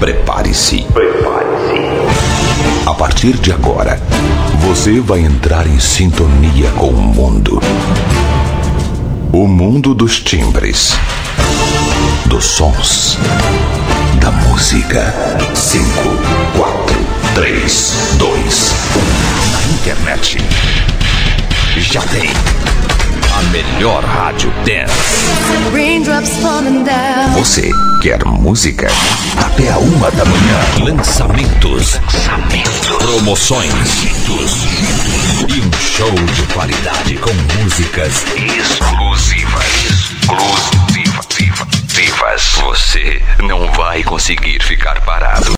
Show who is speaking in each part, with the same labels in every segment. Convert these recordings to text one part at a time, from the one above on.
Speaker 1: Prepare-se. Prepare-se. A partir de agora, você vai entrar em sintonia com o mundo. O mundo dos timbres, dos sons, da música. 5, 4, 3, 2, 1. Na internet. Já tem a melhor rádio dance. Você quer música? Até a uma da manhã. Lançamentos. Lançamentos. Promoções. E um show de qualidade com músicas exclusivas. Exclusivas. Você não vai conseguir ficar parado.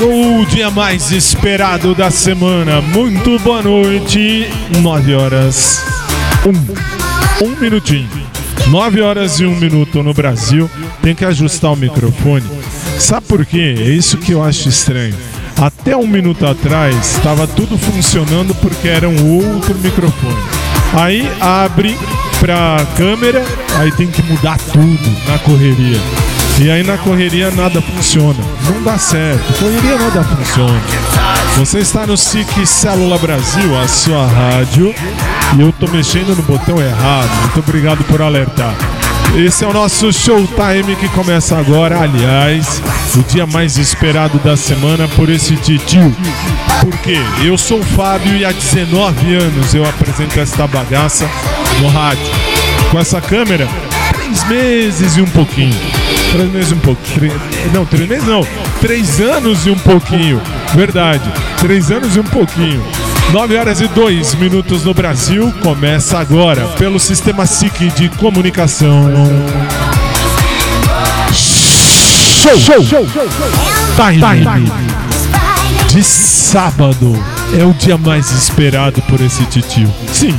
Speaker 2: Chegou o dia mais esperado da semana. Muito boa noite. 9 horas. Um, um minutinho. 9 horas e um minuto no Brasil. Tem que ajustar o microfone. Sabe por quê? É isso que eu acho estranho. Até um minuto atrás estava tudo funcionando porque era um outro microfone. Aí abre pra câmera, aí tem que mudar tudo na correria. E aí na correria nada funciona. Não dá certo. Correria nada funciona. Você está no SIC Célula Brasil, a sua rádio. E eu tô mexendo no botão errado. Muito obrigado por alertar. Esse é o nosso Showtime que começa agora. Aliás, o dia mais esperado da semana por esse titio. Porque eu sou o Fábio e há 19 anos eu apresento esta bagaça no rádio. Com essa câmera, três meses e um pouquinho. Três meses e um. Três, não, três meses não. Três anos e um pouquinho. Verdade. Três anos e um pouquinho. 9 horas e 2 minutos no Brasil. Começa agora pelo sistema SIC de comunicação. Show! Show! Time de sábado. É o dia mais esperado por esse titio. Sim,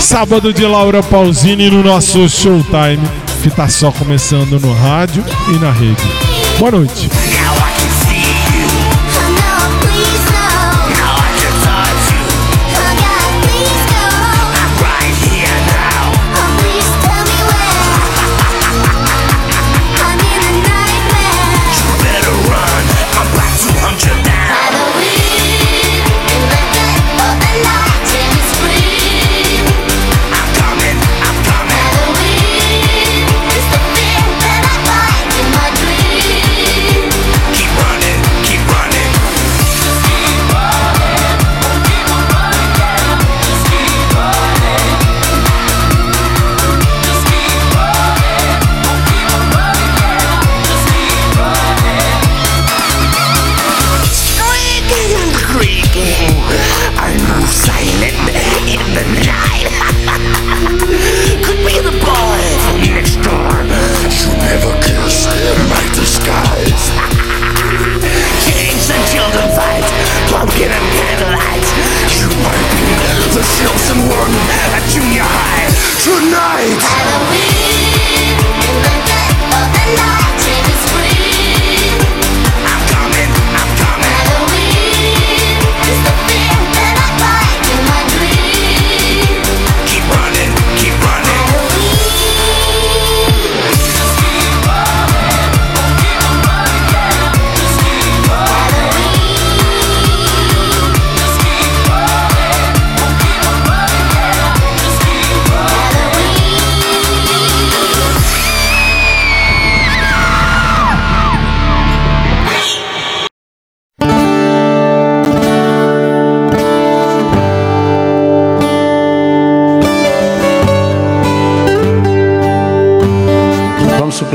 Speaker 2: sábado de Laura Pausini no nosso Showtime, que tá só começando no rádio e na rede. Boa noite.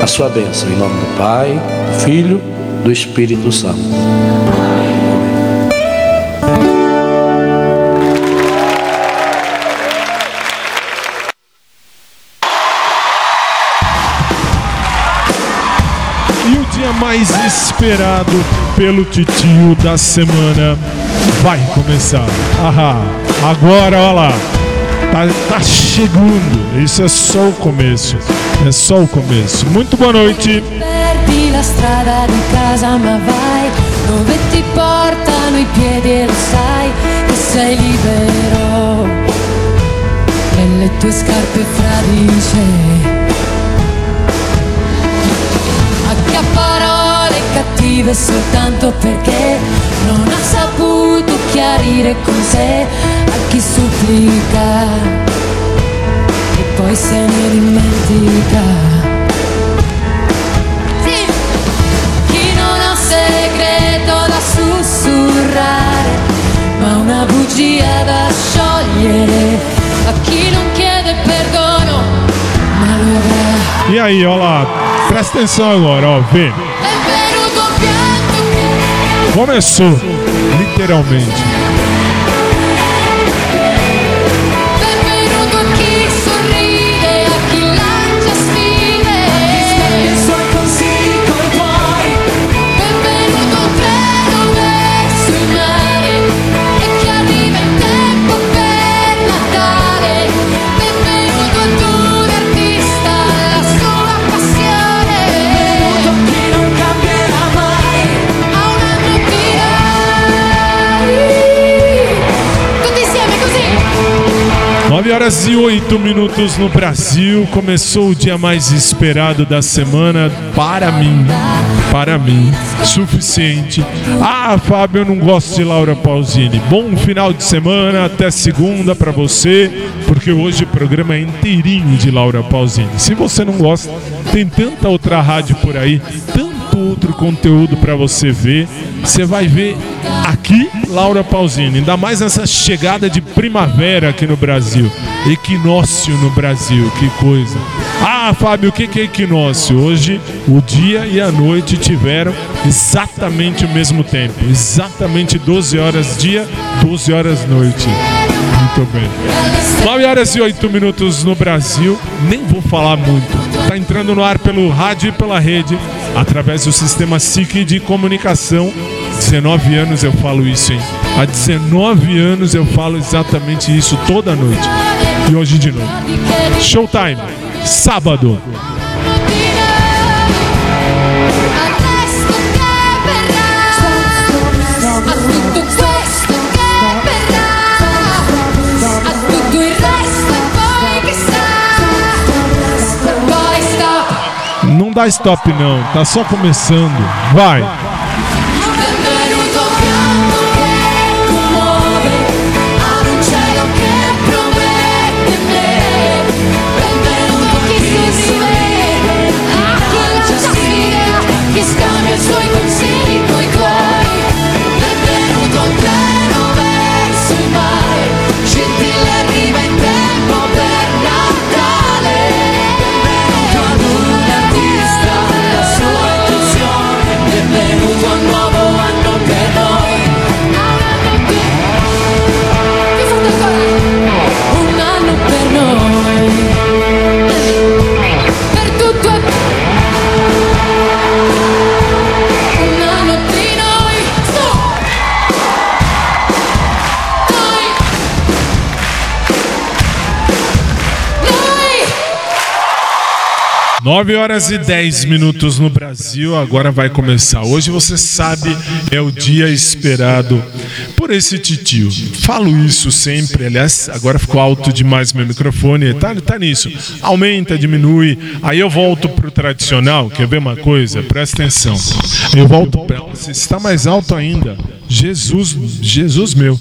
Speaker 3: a sua bênção, em nome do Pai, do Filho, do Espírito Santo.
Speaker 2: E o dia mais esperado pelo titio da semana vai começar. Ahá, agora, olha lá. Tá, tá chegando. Isso é só o começo. É só o começo. Muito boa noite.
Speaker 4: Perdi la strada di casa ma vai dove ti portano i piedi e lo sai che sei libero nelle tue scarpe fradice a parole cattive soltanto perché non ha saputo chiarire con sé a chi supplica poi se ne dimentica. Chi non ha un segreto da sussurrare, ma una bugia da sciogliere. A chi non chiede perdono, ma lo.
Speaker 2: E aí, olha lá. Presta atenção agora, ó. Vê. Começou. Literalmente. 9 horas e 8 minutos no Brasil. Começou o dia mais esperado da semana para mim. Para mim. Suficiente. Ah, Fábio, eu não gosto de Laura Pausini. Bom final de semana, até segunda para você, porque hoje o programa é inteirinho de Laura Pausini. Se você não gosta, tem tanta outra rádio por aí, tanto outro conteúdo para você ver. Você vai ver aqui Laura Pausini, ainda mais nessa chegada de primavera aqui no Brasil. Equinócio no Brasil, que coisa. Ah, Fábio, o que é equinócio? Hoje o dia e a noite tiveram exatamente o mesmo tempo. Exatamente 12 horas dia, 12 horas noite. Muito bem. 9 horas e 8 minutos no Brasil. Nem vou falar muito. Tá entrando no ar pelo rádio e pela rede, através do sistema SIC de comunicação. 19 anos eu falo isso, hein? Há 19 anos eu falo exatamente isso toda noite. E hoje de novo. Showtime, sábado. Dá stop não, tá só começando. Vai. 9 horas e 10 minutos no Brasil, agora vai começar. Hoje você sabe, é o dia esperado por esse titio. Falo isso sempre, aliás, agora ficou alto demais meu microfone, tá, tá nisso. Aumenta, diminui, aí eu volto pro tradicional, quer ver uma coisa? Presta atenção. Eu volto pra... Nossa, está mais alto ainda. Jesus, Jesus meu,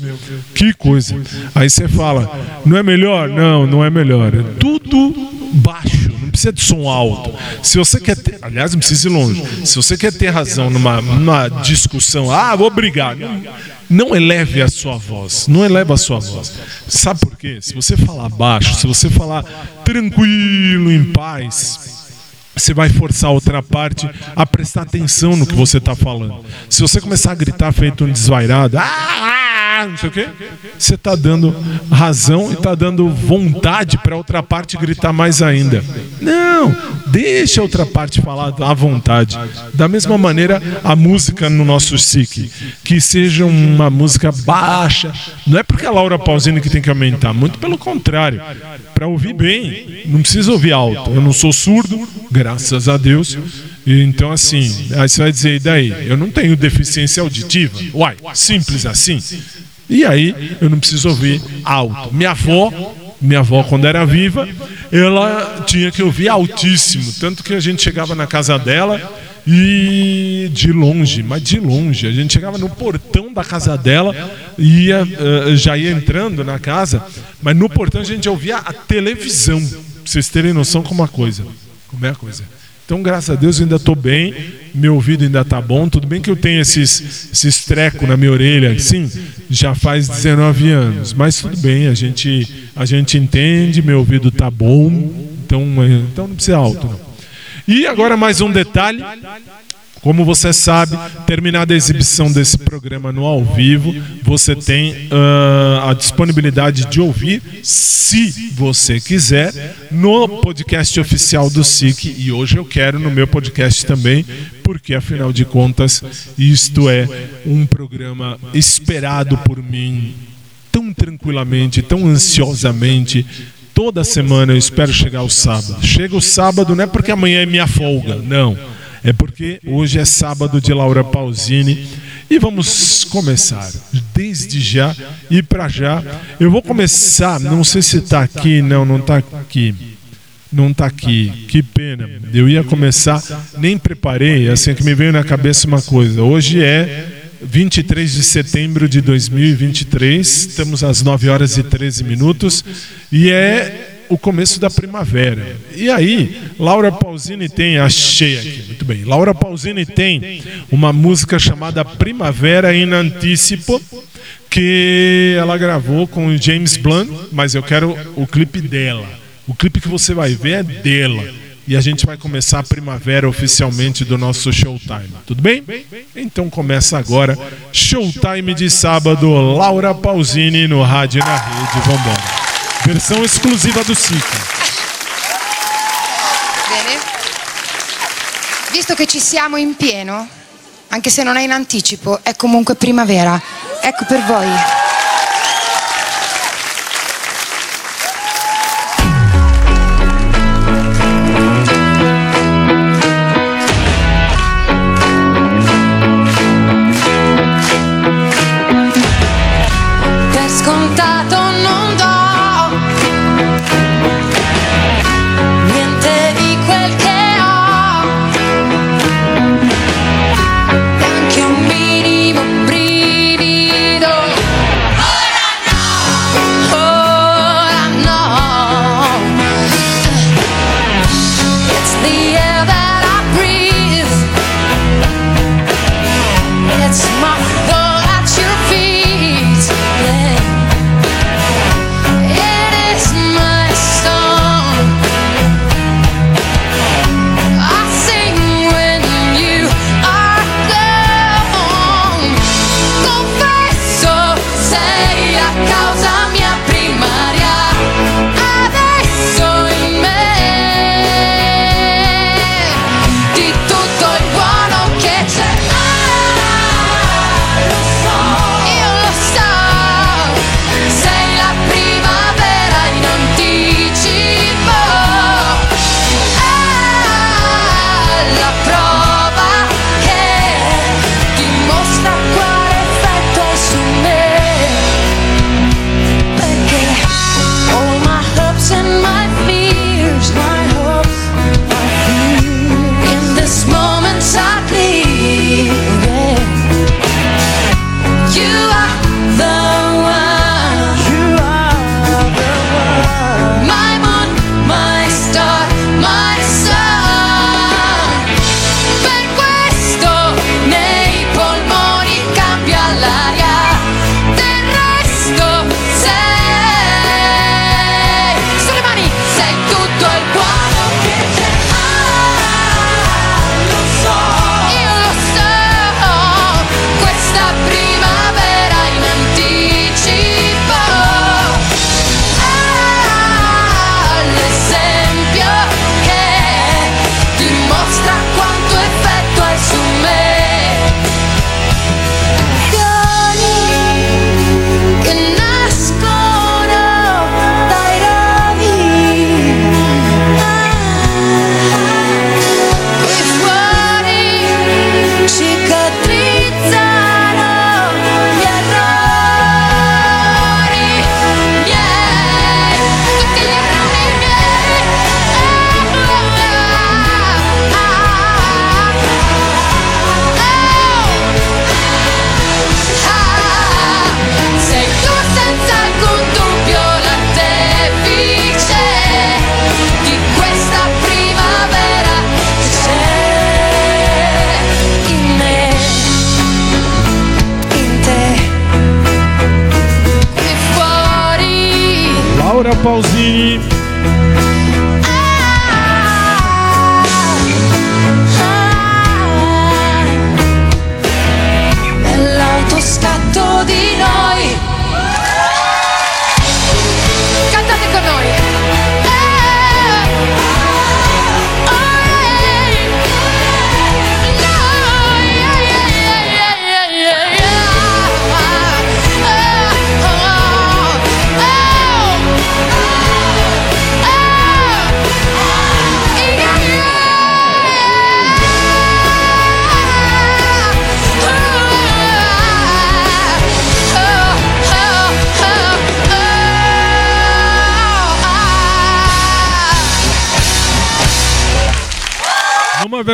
Speaker 2: que coisa. Aí você fala, não é melhor? Não, não é melhor. É tudo baixo, precisa de som alto. Se você quer ter, aliás, não precisa ir longe. Se você quer ter razão numa, numa discussão, ah, vou brigar. Não, não eleve a sua voz, não eleva a sua voz. Sabe por quê? Se você falar baixo, se você falar tranquilo, em paz, você vai forçar a outra parte a prestar atenção no que você está falando. Se você começar a gritar feito um desvairado, ah, ah, não sei o quê, você está dando razão e está dando vontade para outra parte gritar mais ainda. Não, deixa a outra parte falar à vontade. Da mesma maneira, a música no nosso SIC, que seja uma música baixa. Não é porque a Laura Pausini que tem que aumentar, muito pelo contrário. Para ouvir bem, não precisa ouvir alto. Eu não sou surdo, graças a Deus. Então, assim, aí você vai dizer, e daí? Eu não tenho deficiência auditiva. Uai, simples assim. E aí, eu não preciso ouvir alto. Minha avó, minha avó, quando era viva, ela tinha que ouvir altíssimo. Tanto que a gente chegava na casa dela e de longe, mas de longe. A gente chegava no portão da casa dela e ia, eh, já ia entrando na casa, mas no portão a gente ouvia a televisão. Pra vocês terem noção como a coisa. Como é a coisa. Então, graças a Deus, eu ainda estou bem, meu ouvido ainda está bom. Tudo bem que eu tenho esses, esses trecos na minha orelha, assim, já faz 19 anos, mas tudo bem, a gente, a gente entende, meu ouvido está bom, então, eh, então não precisa alto. Não. E agora mais um detalhe. Como você sabe, terminada a exibição desse programa no ao vivo, você tem ah, a disponibilidade de ouvir, se você quiser, no podcast oficial do SIC. E hoje eu quero no meu podcast também, porque afinal de contas, isto é um programa esperado por mim tão tranquilamente, tão ansiosamente. Toda semana eu espero chegar o sábado. Chega o sábado não é porque amanhã é minha folga, não. É porque hoje é sábado de Laura Pausini e vamos começar desde já e para já. Eu vou começar, não sei se está aqui, não, não está aqui. Não está aqui, que pena. Eu ia começar, nem preparei, assim que me veio na cabeça uma coisa. Hoje é 23 de setembro de 2023, estamos às 9 horas e 13 minutos e é o começo da primavera. E aí, Laura Pausini tem, achei aqui, muito bem. Laura Pausini tem uma música chamada Primavera in Anticipo, que ela gravou com James Blunt, mas eu quero o clipe dela. O clipe que você vai ver é dela. E a gente vai começar a primavera oficialmente do nosso Showtime. Tudo bem? Então começa agora Showtime de sábado, Laura Pausini no Rádio na Rede. Vambora. Versão exclusiva do SIC.
Speaker 5: Bene. Visto che ci siamo in pieno, anche se non è in anticipo, è comunque primavera. Ecco per voi.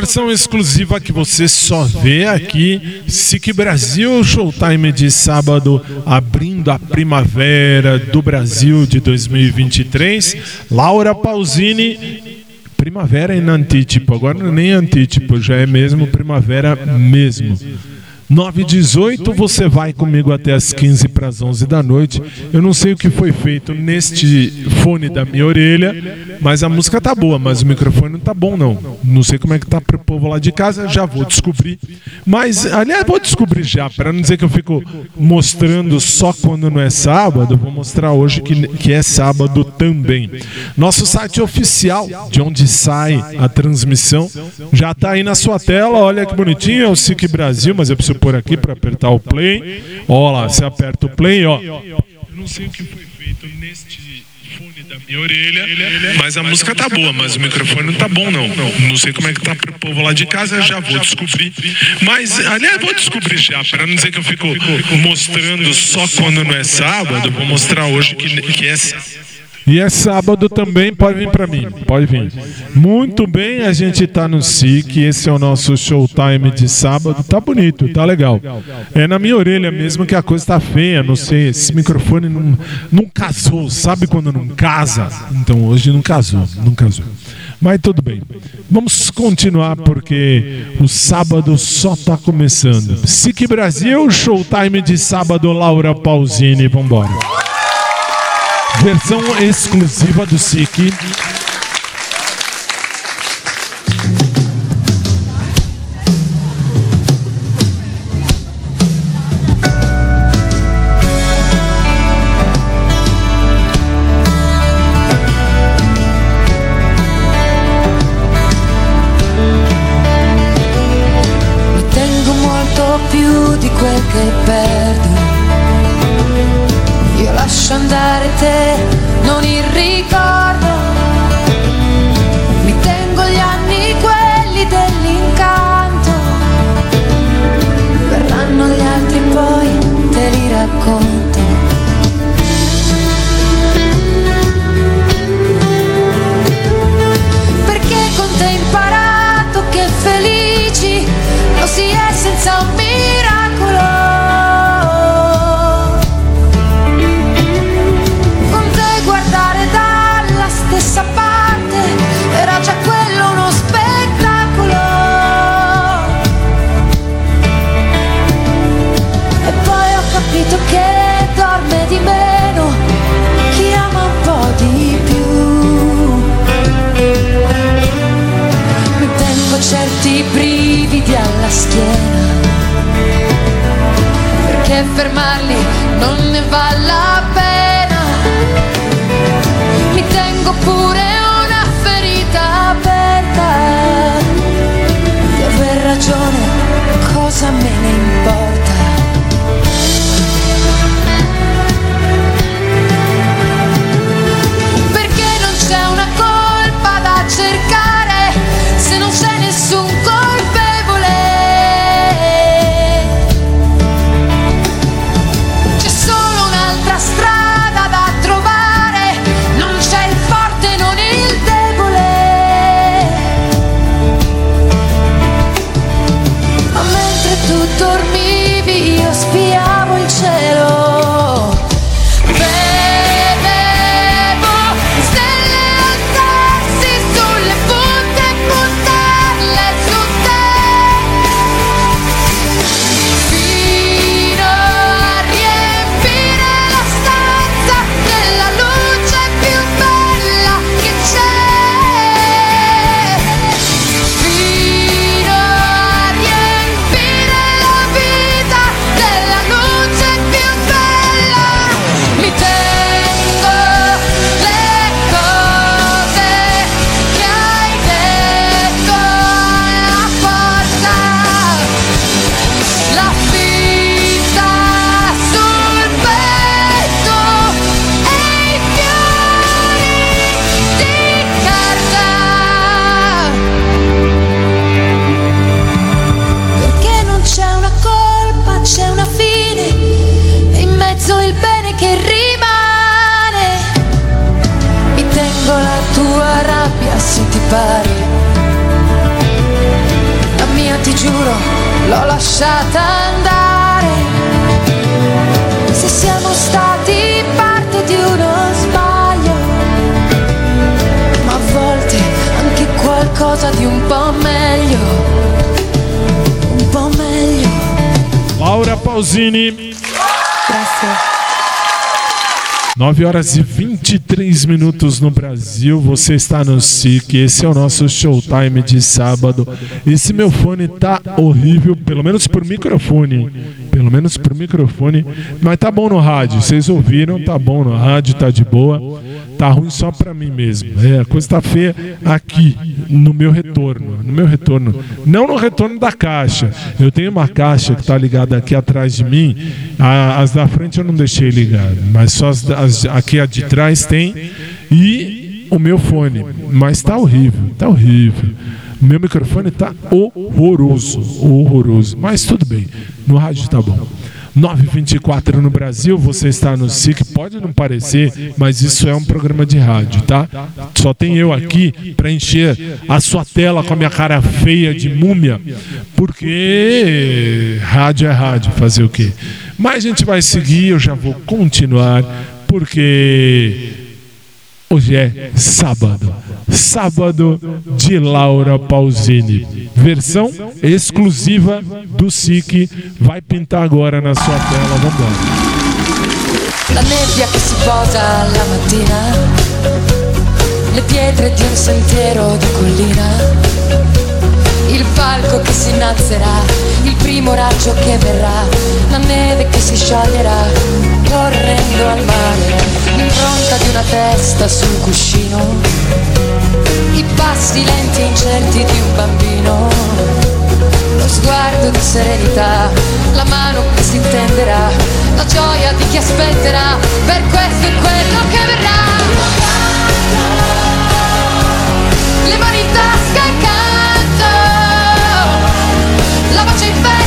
Speaker 2: Versão exclusiva que você só vê aqui, SIC Brasil Showtime de sábado, abrindo a primavera do Brasil de 2023. Laura Pausini, primavera em antítipo, agora não é nem antítipo, já é mesmo primavera mesmo. 9 e 18, você vai comigo até as 15 para as 11 da noite. Eu não sei o que foi feito neste fone da minha orelha, mas a música tá boa, mas o microfone não tá bom não. Não sei como é que tá pro povo lá de casa, já vou descobrir. Mas, aliás, vou descobrir já, para não dizer que eu fico mostrando só quando não é sábado, vou mostrar hoje que, que é sábado também. Nosso site oficial, de onde sai a transmissão, já tá aí na sua tela. Olha que bonitinho, é o SIC Brasil, mas eu preciso pôr aqui para apertar o play. Ó lá, você aperta o play, ó. Eu não sei o que foi feito neste fone da minha orelha, mas a música tá boa, mas o microfone não tá bom não. Não sei como é que tá pro povo lá de casa, já vou descobrir. Mas, aliás, vou descobrir já, para não dizer que eu fico mostrando só quando não é sábado, vou mostrar hoje que, que é. E é sábado também, pode vir para mim, pode vir. Muito bem, a gente tá no SIC, esse é o nosso showtime de sábado, tá bonito, tá legal. É na minha orelha mesmo que a coisa tá feia, não sei, esse microfone não, não casou, sabe quando não casa? Então hoje não casou, não casou. Mas tudo bem. Vamos continuar porque o sábado só tá começando. SIC Brasil, showtime de sábado, Laura Pausini, vambora. Versão exclusiva do SIC.
Speaker 4: Fermarli non ne vale la pena. Mi tengo pure una ferita aperta. Di aver ragione, cosa me ne importa
Speaker 2: Pausini.
Speaker 4: Grazie.
Speaker 2: 9 horas e 23 minutos no Brasil. Você está no SIC. Esse é o nosso showtime de sábado. Esse meu fone tá horrível, pelo menos por microfone. Pelo menos por microfone. Mas tá bom no rádio. Vocês ouviram? Tá bom no rádio, tá de boa. Tá ruim só pra mim mesmo. É, a coisa tá feia aqui, no meu retorno. No meu retorno. Não no retorno da caixa. Eu tenho uma caixa que tá ligada aqui atrás de mim. As da frente eu não deixei ligado. Mas só as, as- aqui a de trás tem. E o meu fone. Mas tá horrível. Tá horrível. Meu microfone tá horroroso. Horroroso. Mas tudo bem. No rádio tá bom. 924 no Brasil, você está no SIC, pode não parecer, mas isso é um programa de rádio, tá? Só tem eu aqui para encher a sua tela com a minha cara feia de múmia, porque rádio é rádio, fazer o quê? Mas a gente vai seguir, eu já vou continuar, porque Hoje é sábado. Sábado de Laura Pausini. Versão exclusiva do SIC. Vai pintar agora na sua tela. Vamos embora.
Speaker 4: La nebbia che si posa la mattina, le pietre di un sentiero di collina, il palco che si innalzerà, il primo raggio che verrà, la neve che si scioglierà, correndo al mare, l'impronta di una testa sul cuscino, i passi lenti e incerti di un bambino, lo sguardo di serenità, la mano che si tenderà, la gioia di chi aspetterà, per questo è quello che verrà. Le mani in tasca e canto, la voce in festa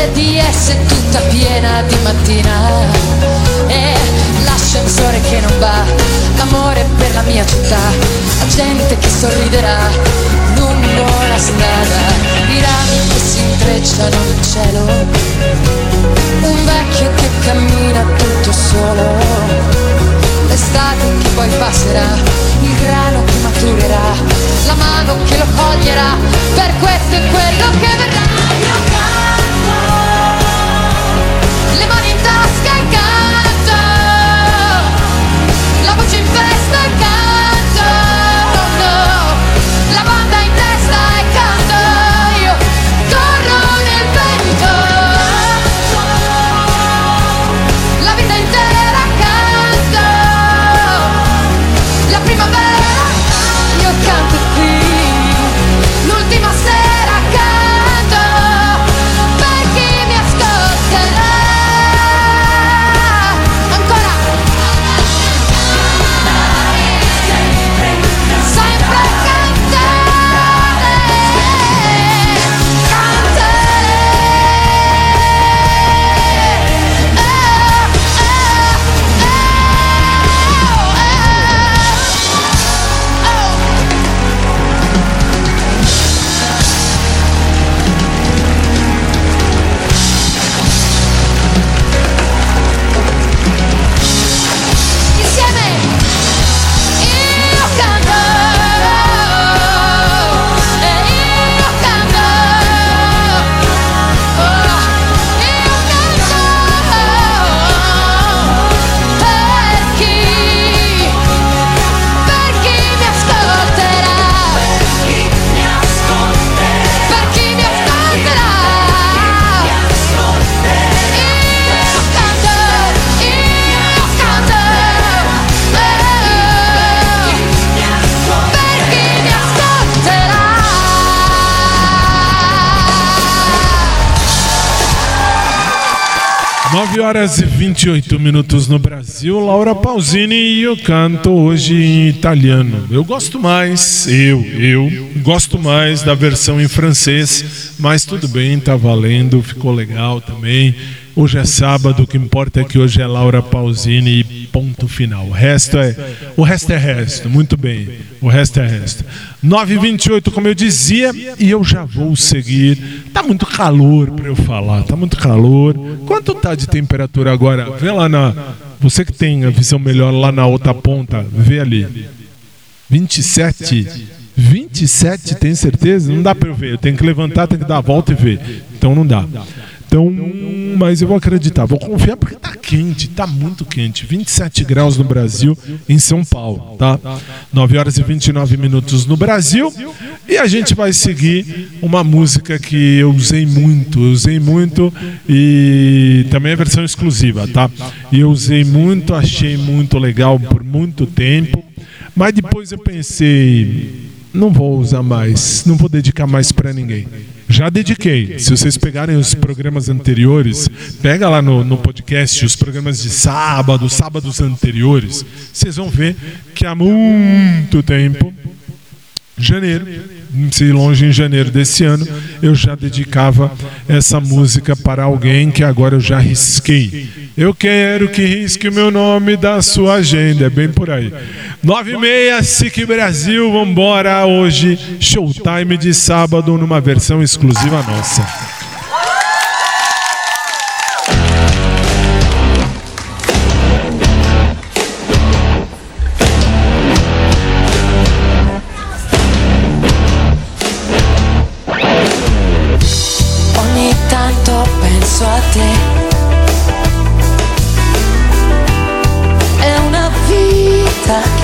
Speaker 4: RDS tutta piena di mattina. E l'ascensore che non va, l'amore per la mia città, la gente che sorriderà lungo la strada, i rami che si intrecciano nel cielo, un vecchio che cammina tutto solo, l'estate che poi passerà, il grano che maturerà, la mano che lo coglierà, per questo è quello che verrà.
Speaker 2: Horas e 28 minutos no Brasil. Laura Pausini e eu canto hoje em italiano. Eu gosto mais, eu, eu gosto mais da versão em francês, mas tudo bem, tá valendo, ficou legal também. Hoje é sábado, o que importa é que hoje é Laura Pausini e ponto final. O resto é, o resto é resto, muito bem. O resto é resto. 9h28, como eu dizia, e eu já vou seguir. Tá muito calor para eu falar, tá muito calor. Quanto tá de temperatura agora? Vê lá na. Você que tem a visão melhor lá na outra ponta, vê ali. 27. 27, tem certeza? Não dá para eu ver. Eu tenho que levantar, tenho que dar a volta e ver. Então não dá. Então, mas eu vou acreditar, vou confiar porque tá quente, tá muito quente. 27 graus no Brasil, em São Paulo, tá? 9 horas e 29 minutos no Brasil. E a gente vai seguir uma música que eu usei muito, eu usei muito e também é versão exclusiva, tá? E eu usei muito, achei muito legal por muito tempo. Mas depois eu pensei, não vou usar mais, não vou dedicar mais para ninguém. Já dediquei. Se vocês pegarem os programas anteriores, pega lá no, no podcast os programas de sábado, sábados anteriores, vocês vão ver que há muito tempo, janeiro, se longe em janeiro desse ano, eu já dedicava essa música para alguém que agora eu já risquei. Eu quero que risque o meu nome da sua agenda, é bem por aí. 9 e meia, SIC Brasil, vambora hoje, showtime de sábado numa versão exclusiva nossa.
Speaker 6: 다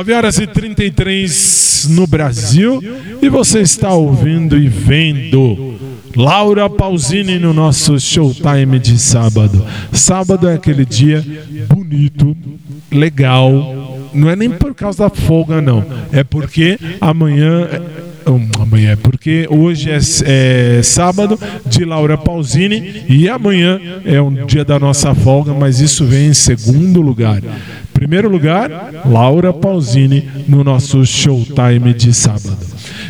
Speaker 4: 9 horas e 33 no Brasil e você está ouvindo e vendo Laura Pausini no nosso Showtime de sábado. Sábado é aquele dia bonito, legal. Não é nem por causa da folga, não. É porque amanhã. hum, Amanhã, é porque hoje é, é sábado de Laura Pausini e amanhã é um dia da nossa folga, mas isso vem em segundo lugar. Primeiro lugar, Laura Pausini no nosso Showtime de sábado.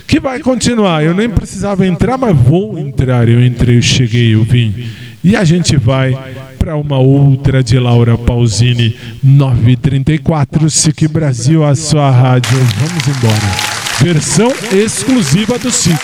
Speaker 4: Que vai continuar. Eu nem precisava entrar, mas vou entrar. Eu entrei, eu cheguei, eu vim. E a gente vai para uma outra de Laura Pausini, 934, SIC Brasil, a sua rádio. Vamos embora. Versão exclusiva do SIC.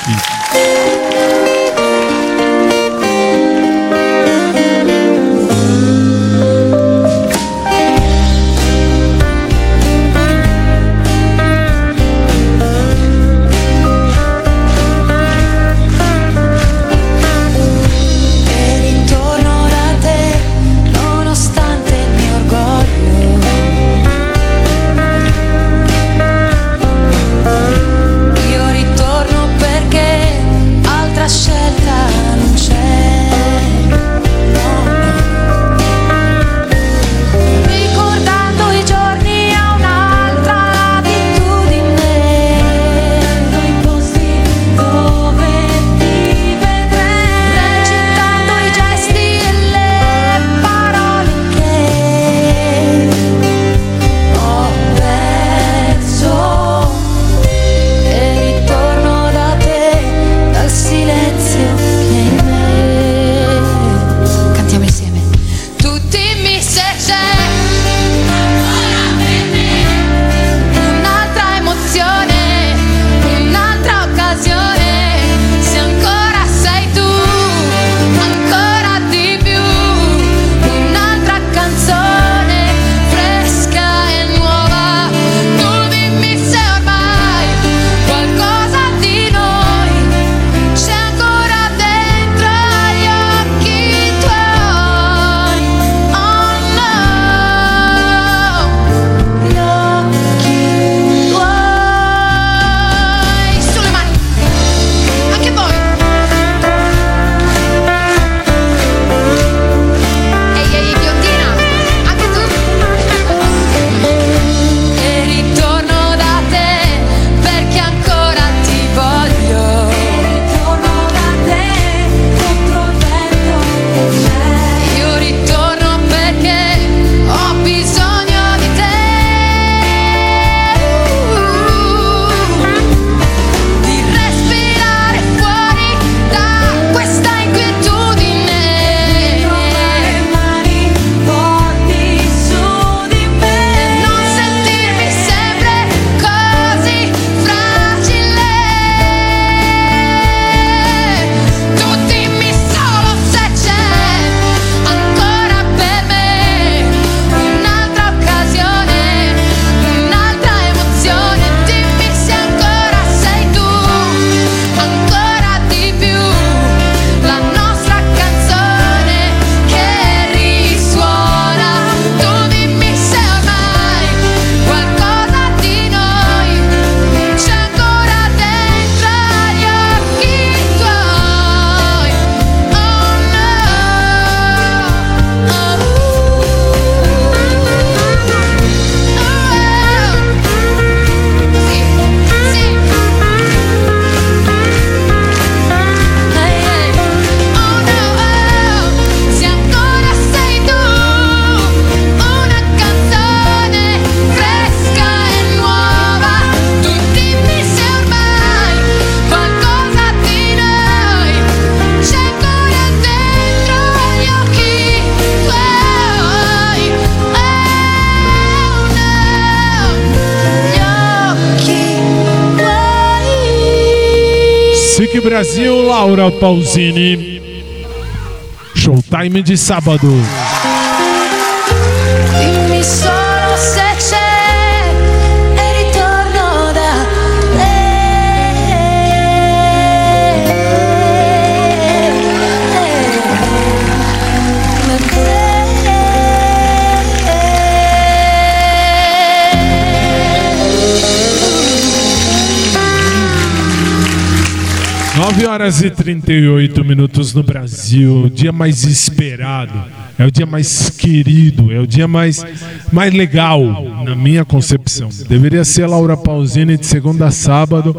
Speaker 4: Brasil, Laura Pausini. Showtime de sábado.
Speaker 2: 9 horas e 38 minutos no Brasil, o dia mais esperado, é o dia mais querido, é o dia mais, mais legal, na minha concepção. Deveria ser a Laura Pausini de segunda a sábado,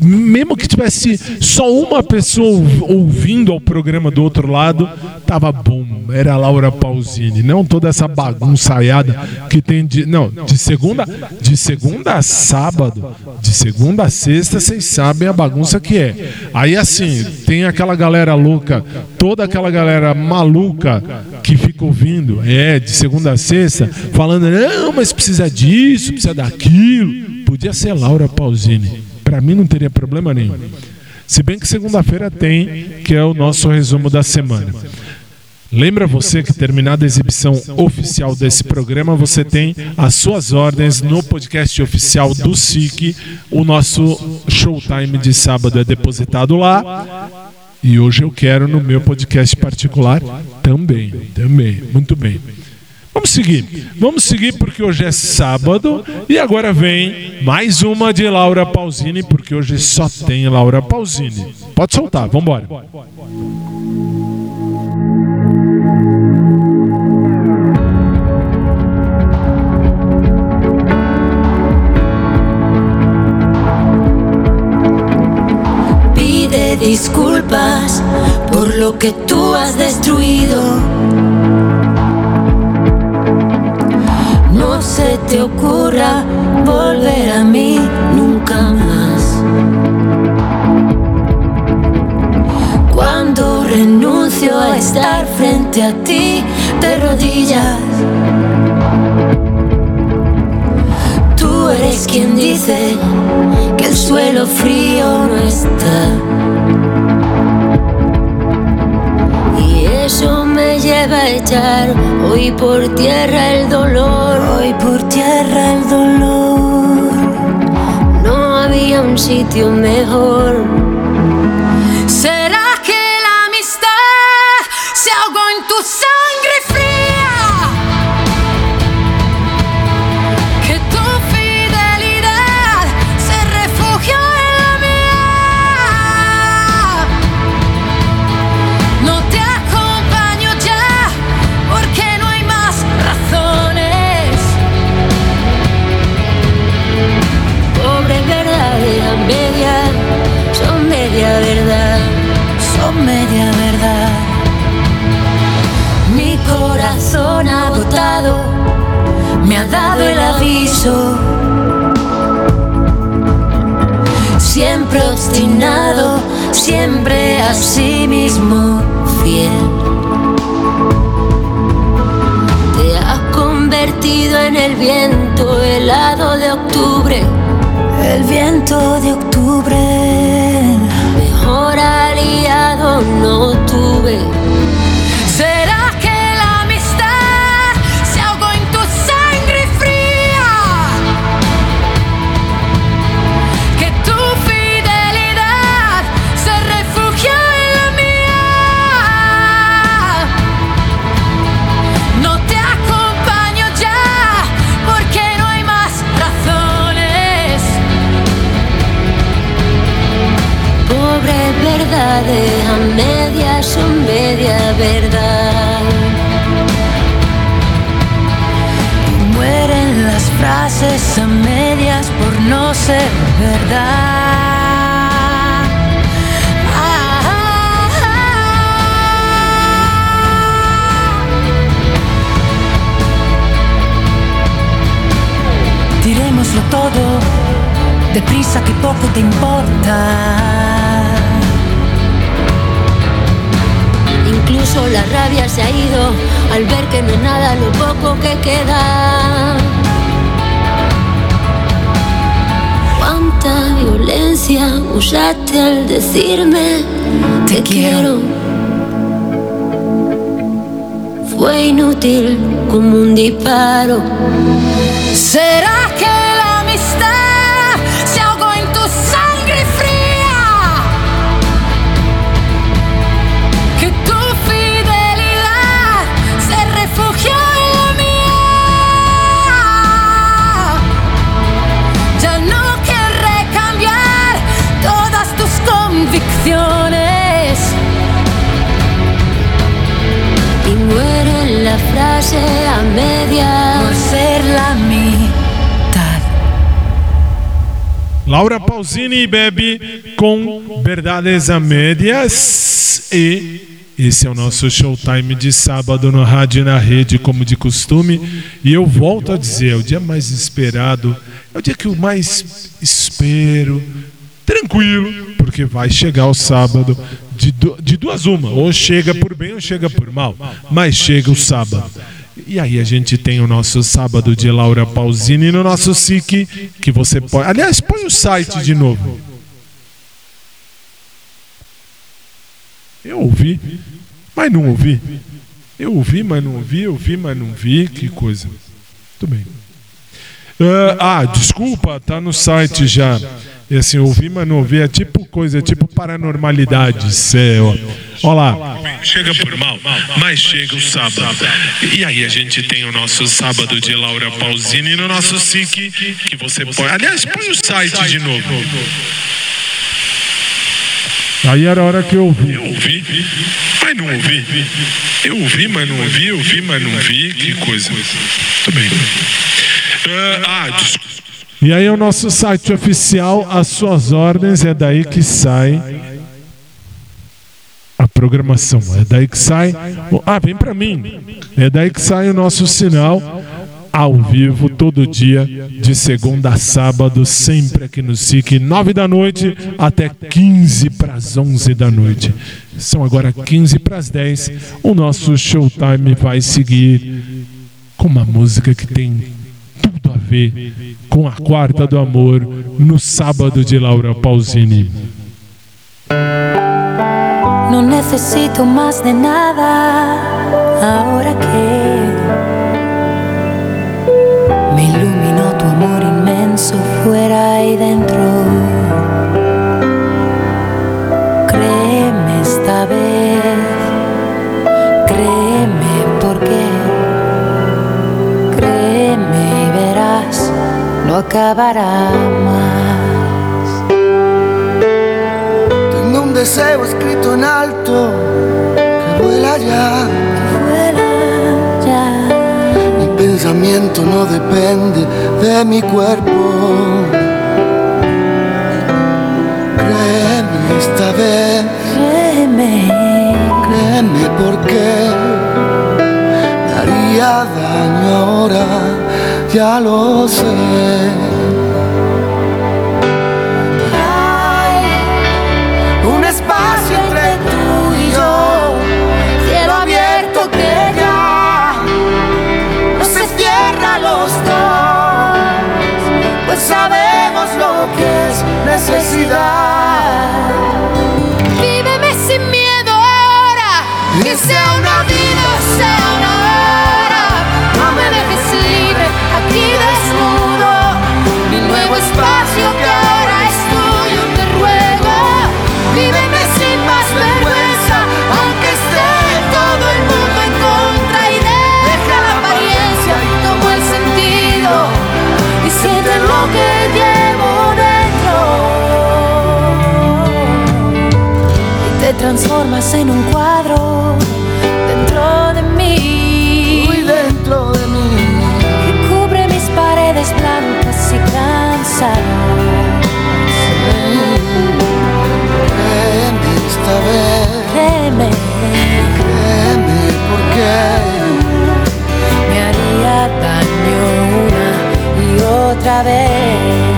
Speaker 2: mesmo que tivesse só uma pessoa ou- ouvindo ao programa do outro lado, tava bom, era a Laura Pausini, não toda essa bagunçaiada que tem de. Não, de segunda, de segunda a sábado, de segunda a sexta, vocês sabem a bagunça que é. Aí assim, tem aquela galera louca, toda aquela galera maluca que fica ouvindo, é, de segunda a sexta, falando, não, mas precisa disso, precisa daquilo. Podia ser Laura Pausini. Pra mim não teria problema nenhum. Se bem que segunda-feira tem, que é o nosso resumo da semana. Lembra você que terminada a exibição oficial desse programa, você tem as suas ordens no podcast oficial do SIC. O nosso showtime de sábado é depositado lá. E hoje eu quero no meu podcast particular também. Também. Muito bem. Vamos seguir. Vamos seguir porque hoje é sábado e agora vem mais uma de Laura Pausini, porque hoje só tem Laura Pausini. Pode soltar, vamos embora.
Speaker 7: Disculpas por lo que tú has destruido. No se te ocurra volver a mí nunca más. Cuando renuncio a estar frente a ti de rodillas. Tú eres quien dice que el suelo frío no está. Eso me lleva a echar hoy por tierra el dolor, hoy por tierra el dolor. No había un sitio mejor. El viento helado de octubre. El viento de octubre. Mejor aliado no tuve. Mueren las frases a medias por no ser verdad.
Speaker 8: Tirémoslo todo, deprisa que poco te importa.
Speaker 7: Incluso la rabia se ha ido al ver que no es nada lo poco que queda. Cuánta violencia usaste al decirme te quiero. Fue inútil como un disparo.
Speaker 8: ¿Será
Speaker 4: noche a media por ser la mitad.
Speaker 2: Laura Pausini bebe com Verdades a Médias e esse é o nosso showtime de sábado no Rádio e na Rede, como de costume. E eu volto a dizer, é o dia mais esperado, é o dia que eu mais espero, tranquilo, porque vai chegar o sábado de, de duas uma, ou chega por bem ou chega por mal, mas chega o sábado. E aí a gente tem o nosso sábado de Laura Pausini no nosso SIC, que você pode. Aliás, põe o site de novo. Eu ouvi, mas não ouvi. Eu ouvi, mas não ouvi, eu ouvi, mas não vi. Que coisa. Muito bem. Ah, ah, desculpa, tá no site já. E assim, ouvi, mas não ouvi. É tipo coisa, é tipo paranormalidades. É, ó. Olha lá. Chega por mal, mas chega o sábado. E aí a gente tem o nosso sábado de Laura Pausini no nosso SIC, que você pode. Aliás, põe o site de novo. Aí era a hora que eu ouvi. Eu ouvi, mas não ouvi. Eu ouvi, mas não ouvi, eu ouvi, mas não vi. Que coisa. Muito bem. Ah, desculpa. E aí o nosso site oficial, as suas ordens, é daí que sai a programação. É daí que sai. Ah, vem pra mim. É daí que sai o nosso sinal ao vivo todo dia, de segunda a sábado, sempre aqui no SIC, 9 da noite até 15 para as 11 da noite. São agora 15 para as 10. O nosso showtime vai seguir com uma música que tem tudo a ver com a Quarta do Amor no sábado de Laura Pausini.
Speaker 4: No necesito más de nada ahora que me iluminó tu amor inmenso fuera y dentro. No acabará más.
Speaker 9: Tengo un deseo escrito en alto que vuela ya.
Speaker 4: Vuela ya.
Speaker 9: Mi pensamiento no depende de mi cuerpo. Créeme esta vez,
Speaker 4: Créeme.
Speaker 9: créeme porque me haría daño ahora, ya lo sé. Hay un espacio entre tú y yo, cielo abierto que ya no se cierra los dos, pues sabemos lo que es necesidad.
Speaker 10: Víveme sin miedo ahora, que sea
Speaker 4: transformas en un cuadro dentro de mí.
Speaker 9: Muy dentro de mí,
Speaker 4: que cubre mis paredes blancas y cansadas.
Speaker 9: créeme esta vez,
Speaker 4: Créeme,
Speaker 9: créeme porque
Speaker 4: me haría daño una y otra vez.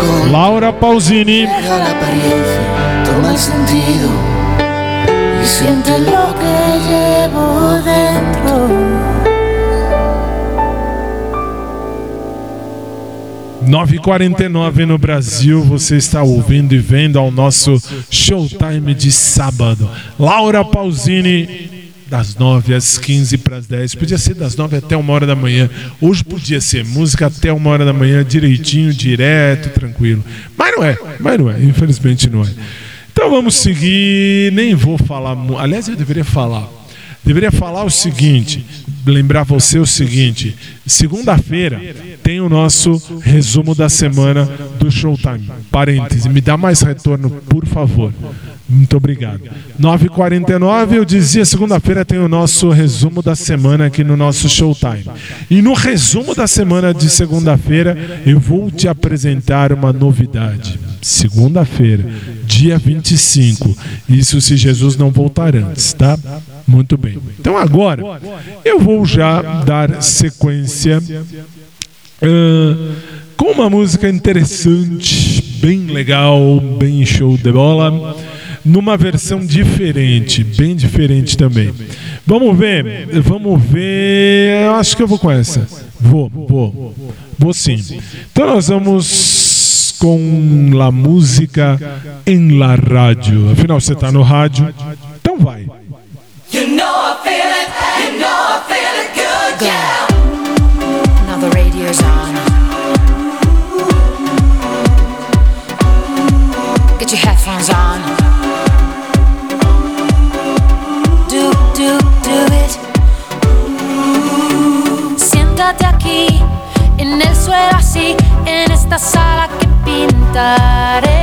Speaker 11: Contra.
Speaker 2: Laura Pausini.
Speaker 11: Toma el sentido y siente lo que llevo dentro.
Speaker 2: 9h49 no Brasil, você está ouvindo e vendo ao nosso Showtime de sábado. Laura Pausini, das 9 às 15 para as 10. Podia ser das 9 até uma hora da manhã. Hoje podia ser música até uma hora da manhã, direitinho, direto, tranquilo. Mas não é, mas não é, infelizmente não é. Então vamos seguir, nem vou falar. Aliás, eu deveria falar. Deveria falar o seguinte, lembrar você o seguinte: segunda-feira tem o nosso resumo da semana do Showtime. Parêntese, me dá mais retorno, por favor. Muito obrigado. 9h49, eu dizia, segunda-feira tem o nosso resumo da semana aqui no nosso Showtime. E no resumo da semana de segunda-feira, eu vou te apresentar uma novidade. Segunda-feira, dia 25. Isso se Jesus não voltar antes, tá? Muito bem. Então agora, eu vou já dar sequência ah, com uma música interessante, bem legal, bem show de bola, numa versão diferente, bem diferente também. Vamos ver, vamos ver. Eu acho que eu vou com essa. Vou, vou, vou sim. Então nós vamos com la música em la rádio. Afinal, você está no rádio, então vai.
Speaker 12: You know I feel
Speaker 4: suelo así, en esta sala que pintaremos.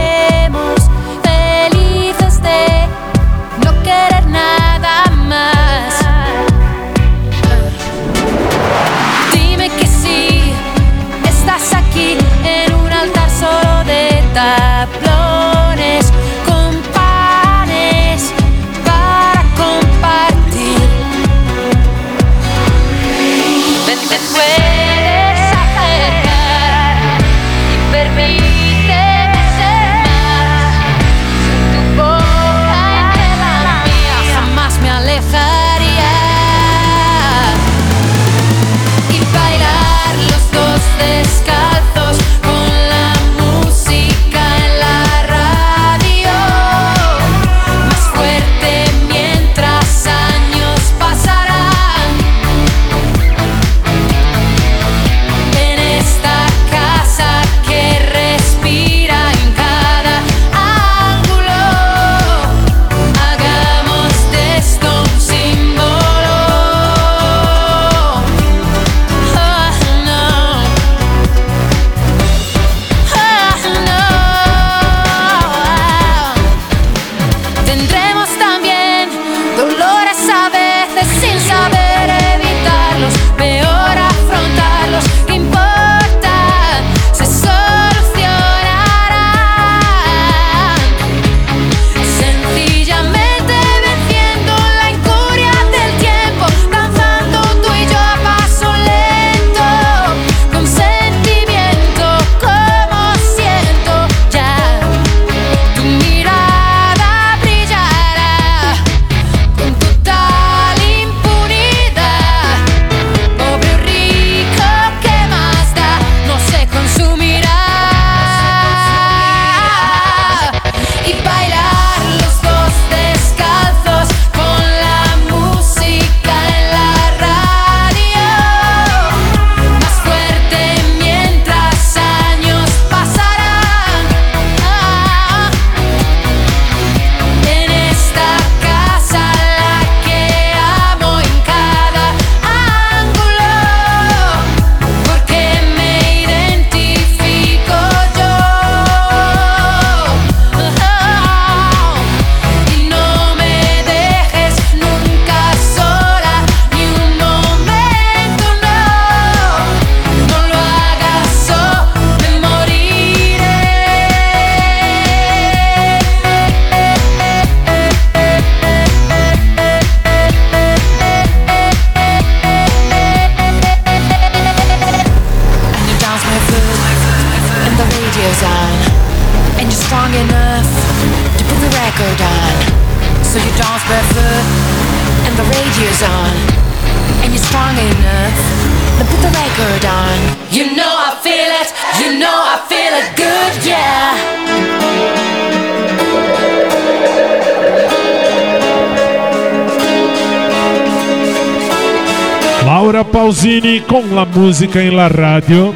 Speaker 2: Com la música em la radio.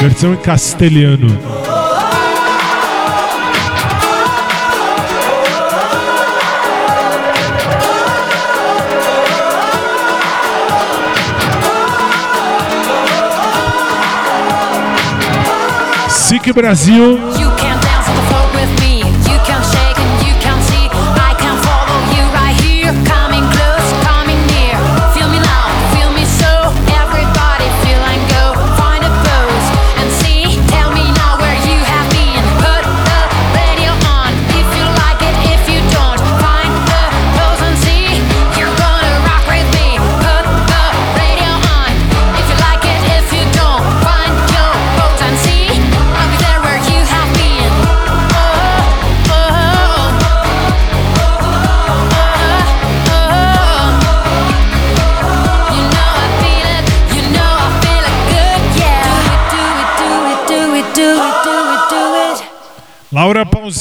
Speaker 2: Versão em castelhano. SIC Brasil.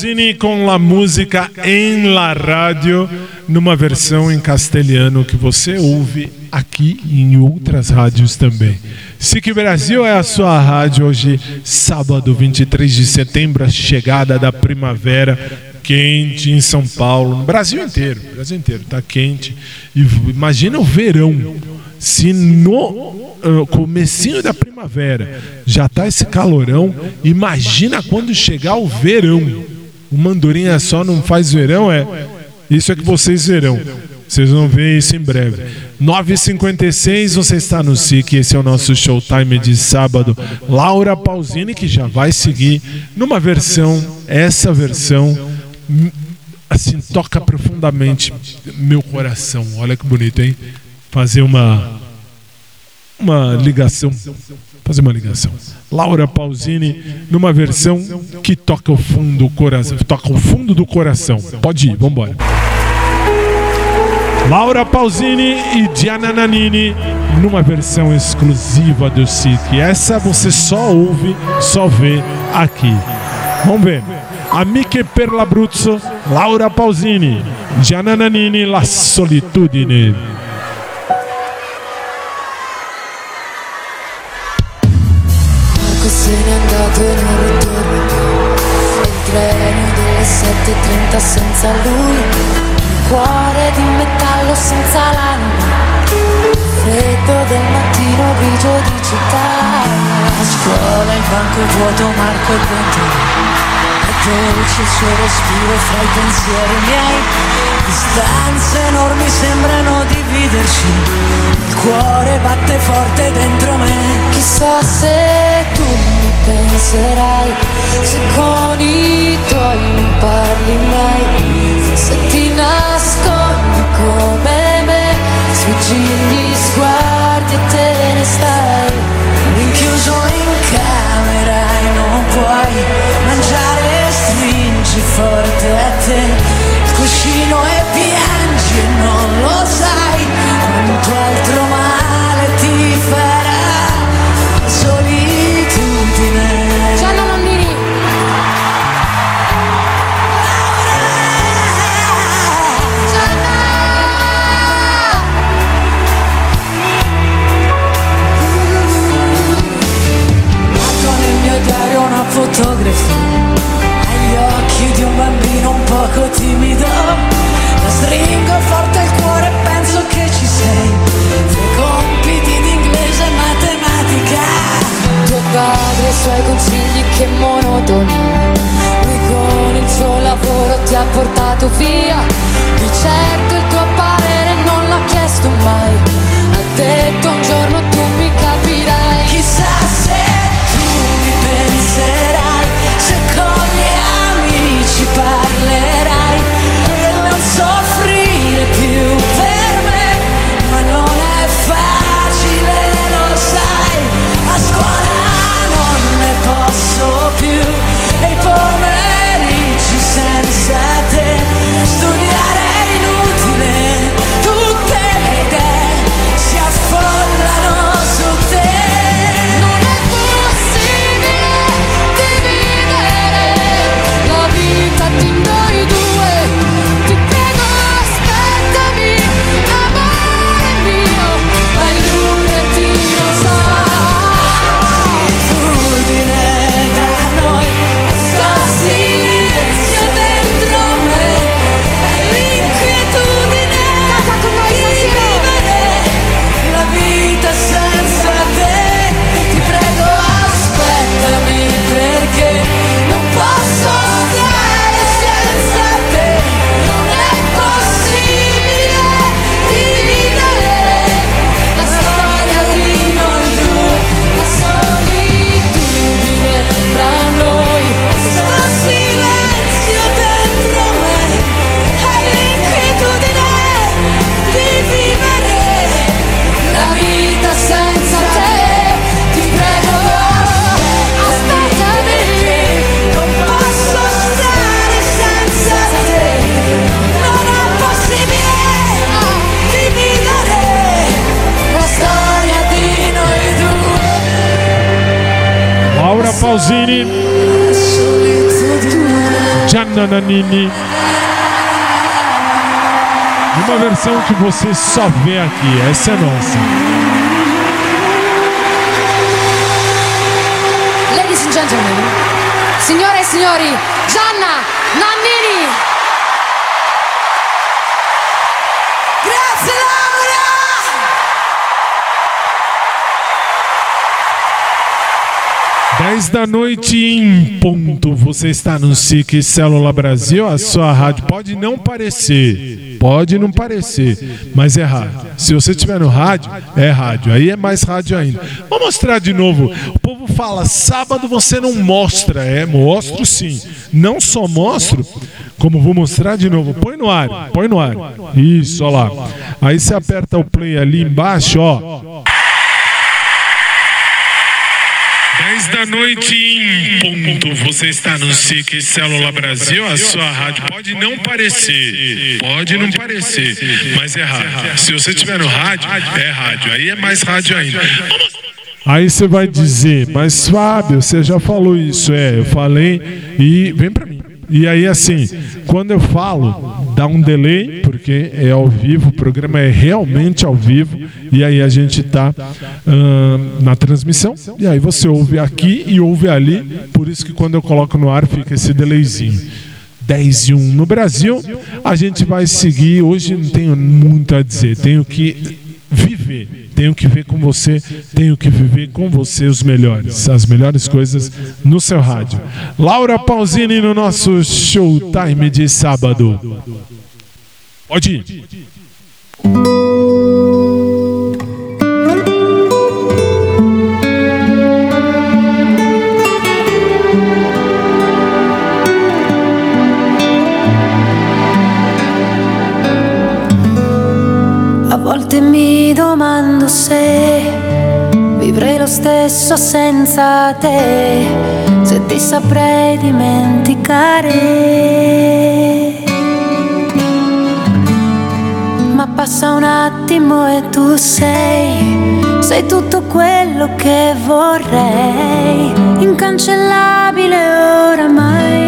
Speaker 2: Laura Pausini com la música em la rádio, numa versão em castelhano que você ouve aqui e em outras rádios também. SIC Brasil é a sua rádio hoje, sábado 23 de setembro, a chegada da primavera quente em São Paulo, no Brasil inteiro, Brasil inteiro, tá quente. E imagina o verão. Se no ah, comecinho da primavera já tá esse calorão, imagina quando chegar o verão. O Mandorinha só não faz verão, é. Isso é que vocês verão. Vocês vão ver isso em breve. 9h56, você está no SIC, esse é o nosso showtime de sábado. Laura Pausini, que já vai seguir numa versão, essa versão, assim, toca profundamente meu coração. Olha que bonito, hein? Fazer uma uma ligação, fazer uma ligação. Laura Pausini numa versão que toca o fundo do coração, toca o fundo do coração. Pode ir, vambora. Laura Pausini e Diana Nanini numa versão exclusiva do SIC. Essa você só ouve, só vê aqui. Vamos ver. Amiche per l'Abruzzo, Laura Pausini, Diana Nanini, La Solitudine.
Speaker 4: Se n'è andato e non ritorna Il treno delle 7.30 senza lui Un cuore di metallo senza l'anima. Freddo del mattino grigio di città. A scuola il banco è vuoto, Marco è dentro dolce il suo respiro fra i pensieri miei. Distanze enormi sembrano dividerci Il cuore batte forte dentro me. Chissà se tu mi penserai Se con i tuoi non parli mai. Se ti nascondi come me Sfuggi gli sguardi e te ne stai. Rinchiuso in camera e non puoi forte a te. Il cuscino e
Speaker 2: aqui, essa é nossa.
Speaker 8: Ladies and gentlemen, signore e signori, Gianna Nannini! Grazie Laura!
Speaker 2: 10 da noite em ponto. Você está no SIC Célula Brasil, a sua rádio. Pode não parecer, pode não parecer, mas é rádio. Se você estiver no rádio, é rádio. Aí é mais rádio ainda. Vou mostrar de novo. O povo fala: sábado você não mostra. É, mostro sim. Não só mostro, como vou mostrar de novo. Põe no ar, põe no ar. Isso, olha lá. Aí você aperta o play ali embaixo, ó. 10 da noite em ponto. Você está no SIC Célula Brasil, a sua rádio. Pode não parecer, pode não parecer, mas é rádio. Se você estiver no rádio, é rádio. Aí é mais rádio ainda. Aí você vai dizer, mas Fábio, você já falou isso. É, eu falei e vem pra mim. E aí, assim, quando eu falo, dá um delay, porque é ao vivo, o programa é realmente ao vivo, e aí a gente tá ahn, na transmissão, e aí você ouve aqui e ouve ali, por isso que quando eu coloco no ar fica esse delayzinho. 10 e 1 no Brasil, a gente vai seguir. Hoje não tenho muito a dizer, tenho que viver, tenho que ver com você, tenho que viver com você os melhores, as melhores coisas no seu rádio. Laura Pausini no nosso Showtime de sábado. Pode ir.
Speaker 4: Mi domando se vivrei lo stesso senza te, se ti saprei dimenticare. Ma passa un attimo e tu sei, sei tutto quello che vorrei, incancellabile oramai.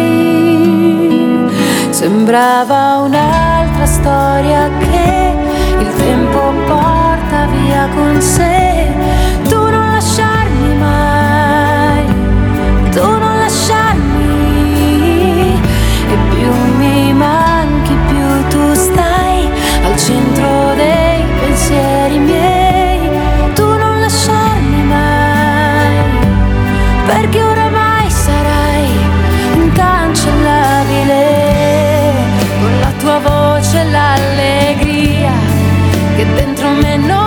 Speaker 4: Sembrava un'altra storia che il tempo porta via con sé. Tu non lasciarmi mai, tu non lasciarmi. E più mi manchi, più tu stai al centro dei pensieri miei. Tu non lasciarmi mai, perché oramai sarai incancellabile con la tua voce l'allegria che dentro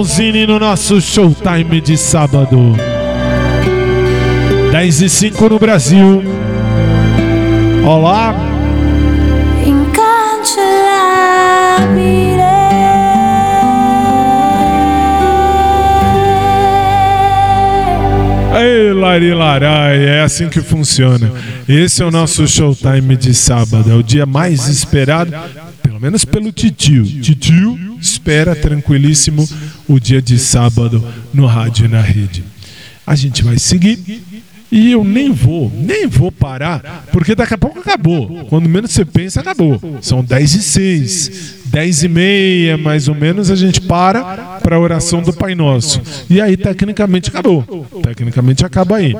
Speaker 4: Pausini no nosso Showtime de sábado. 10 e 5 no Brasil. Olá, Ei, Lari Larai, é assim que funciona. Esse é o nosso Showtime de sábado. É o dia mais esperado, pelo menos pelo titio. Titio espera tranquilíssimo o dia de sábado no rádio e na rede. A gente vai seguir e eu nem vou, nem vou parar, porque daqui a pouco acabou. Quando menos você pensa, acabou. São 10 e 6, 10 e meia, mais ou menos, a gente para para a oração do Pai Nosso. E aí, tecnicamente, acabou. Tecnicamente, acaba aí.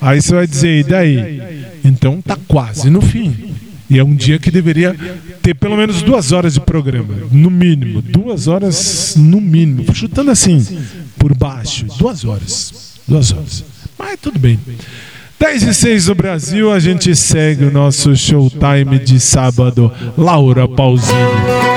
Speaker 4: Aí você vai dizer, e daí? Então tá quase no fim. E é um dia que deveria ter pelo menos duas horas de programa, no mínimo. Duas horas no mínimo. Chutando assim, por baixo. Duas horas. Duas horas. Mas tudo bem. 10 e 6 do Brasil, a gente segue o nosso showtime de sábado. Laura Pausini.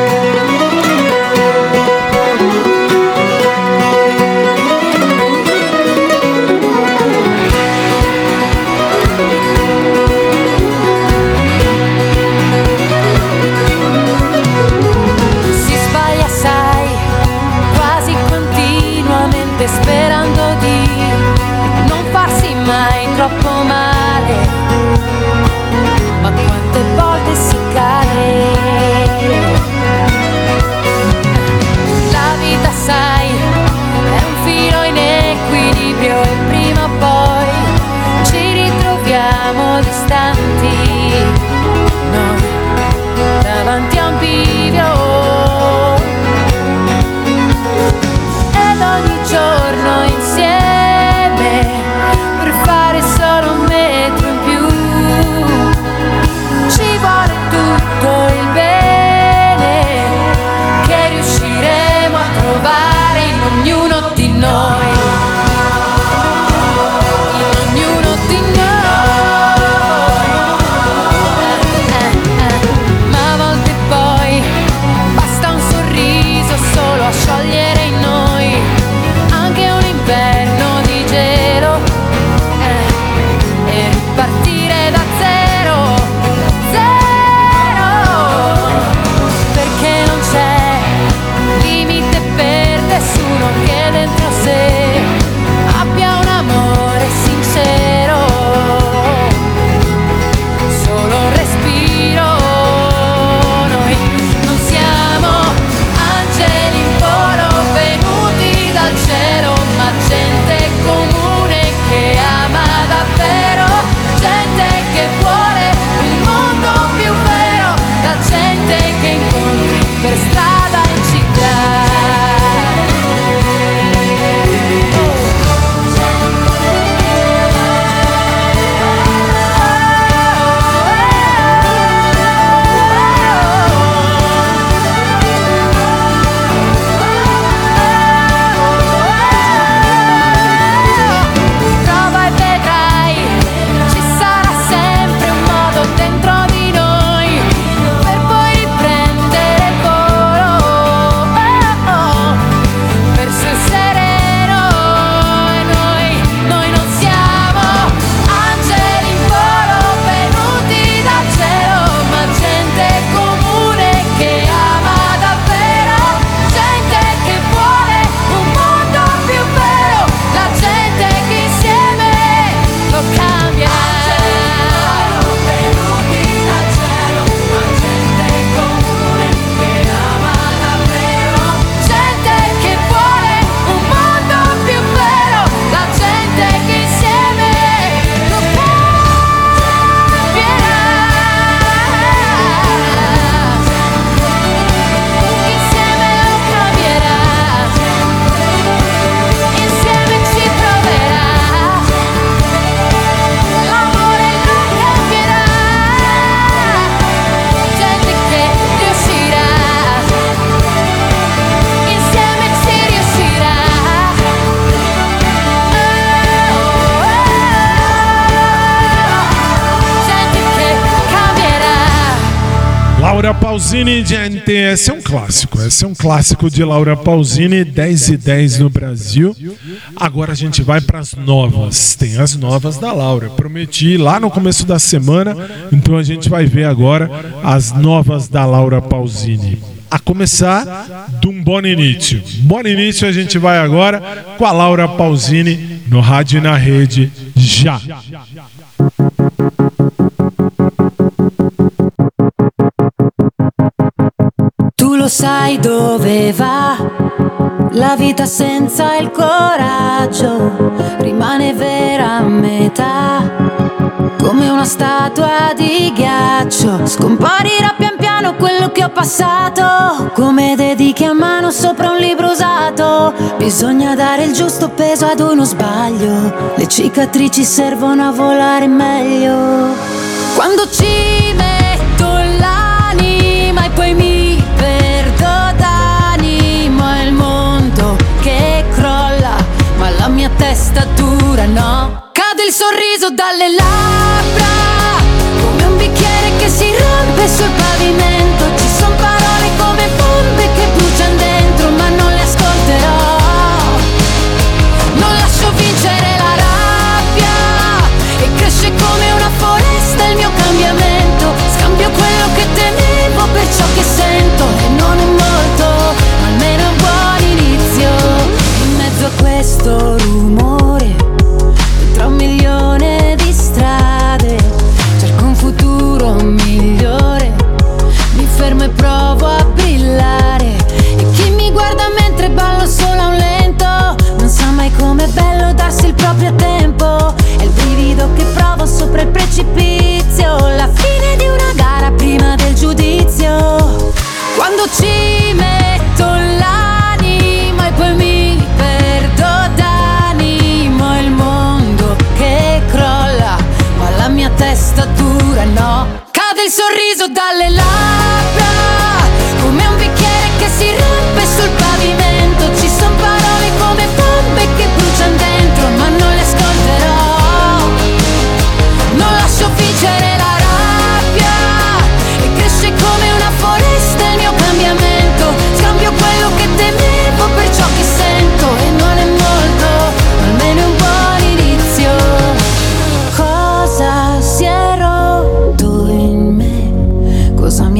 Speaker 2: Esse é um clássico. Esse é um clássico de Laura Pausini, 10 e 10 no Brasil. Agora a gente vai para as novas. Tem as novas da Laura. Prometi lá no começo da semana, então a gente vai ver agora as novas da Laura Pausini. A começar de um bom início. Bom início a gente vai agora com a Laura Pausini no Rádio e na Rede já.
Speaker 4: Sai dove va la vita senza il coraggio, rimane vera a metà, come una statua di ghiaccio. Scomparirà pian piano quello che ho passato, come dedichi a mano sopra un libro usato. Bisogna dare il giusto peso ad uno sbaglio, le cicatrici servono a volare meglio. Quando ci metto testa dura no. Cade il sorriso dalle labbra, come un bicchiere che si rompe sul pavimento. Ci sono parole come bombe che bruciano dentro, ma non le ascolterò. Non lascio vincere la rabbia e cresce come una foresta il mio cambiamento. Scambio quello che temevo per ciò che sento e non è molto, ma almeno un buon inizio. In mezzo a questo rumore, sopra il precipizio La fine di una gara prima del giudizio. Quando ci metto l'anima e poi mi perdo d'animo il mondo che crolla Ma la mia testa dura no. Cade il sorriso dalle labbra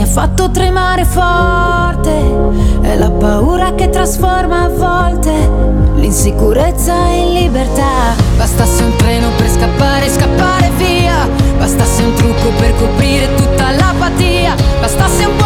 Speaker 4: fatto tremare forte? È la paura che trasforma a volte l'insicurezza in libertà. Bastasse un treno per scappare, scappare via. Bastasse un trucco per coprire tutta l'apatia. Bastasse un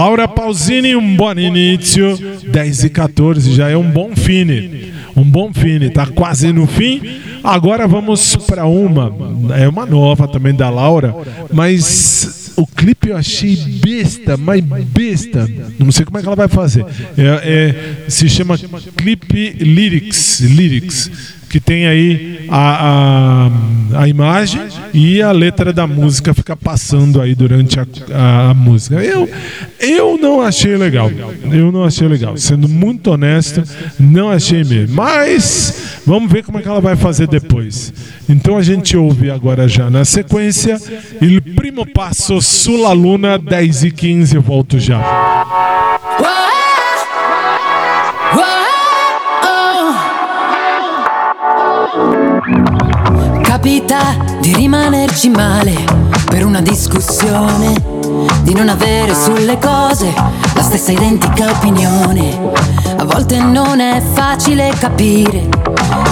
Speaker 2: Laura Pausini, um bom início. 10 e 14 já é um bom fine. Um bom fine, tá quase no fim. Agora vamos para uma, é uma nova também da Laura, mas o clipe eu achei besta, mas besta. Não sei como é que ela vai fazer. É- é- se chama Clip Lyrics, Lyrics que tem aí a, a, a imagem e a letra da música fica passando aí durante a, a, a música. Eu, eu não achei legal. Eu não achei legal. Sendo muito honesto, não achei mesmo. Mas vamos ver como é que ela vai fazer depois. Então a gente ouve agora já na sequência Il Primo Passo Sulla Luna 10 e 15. Eu volto já.
Speaker 4: Capita di rimanerci male per una discussione, di non avere sulle cose la stessa identica opinione. A volte non è facile capire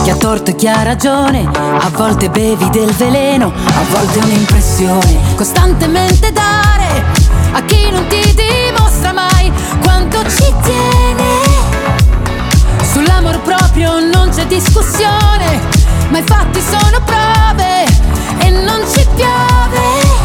Speaker 4: chi ha torto e chi ha ragione, a volte bevi del veleno, a volte un'impressione. Costantemente dare a chi non ti dimostra mai quanto ci tiene. Sull'amor proprio non c'è discussione, ma i fatti sono prove e non ci piove.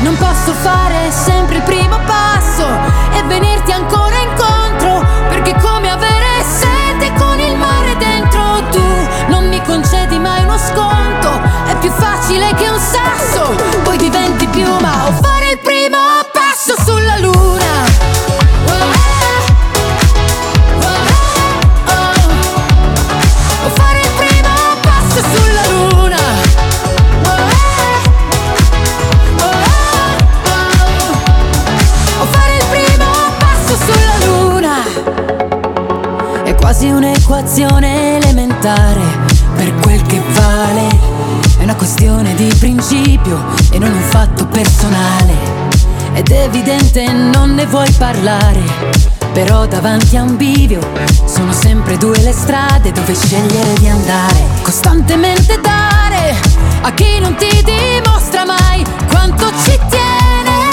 Speaker 4: Non posso fare sempre il primo passo e venirti ancora incontro, perché come avere sete con il mare dentro tu non mi concedi mai uno sconto, è più facile che un sasso, quasi un'equazione elementare per quel che vale. È una questione di principio e non un fatto personale. Ed è evidente non ne vuoi parlare. Però davanti a un bivio sono sempre due le strade dove scegliere di andare. Costantemente dare a chi non ti dimostra mai quanto ci tiene.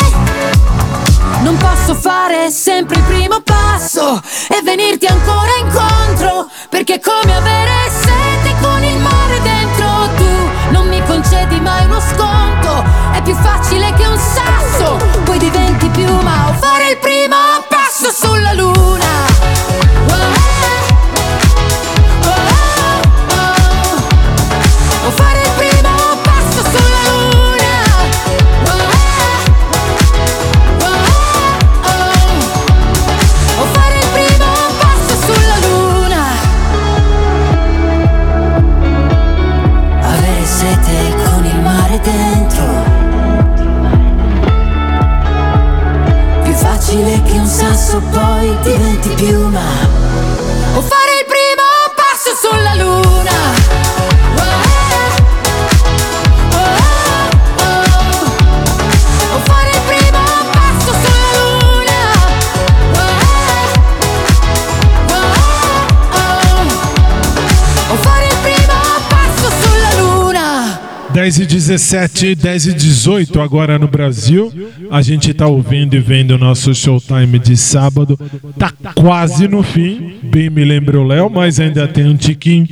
Speaker 4: Non posso fare sempre il primo passo e venirti ancora incontro, perché come avere sete con il mare dentro. Tu non mi concedi mai uno sconto, è più facile che un sasso, poi diventi piuma.
Speaker 2: 10 e 17, 10 e 18 agora no Brasil. A gente tá ouvindo e vendo o nosso showtime de sábado. Tá quase no fim. Bem me lembra o Léo, mas ainda tem um tiquinho.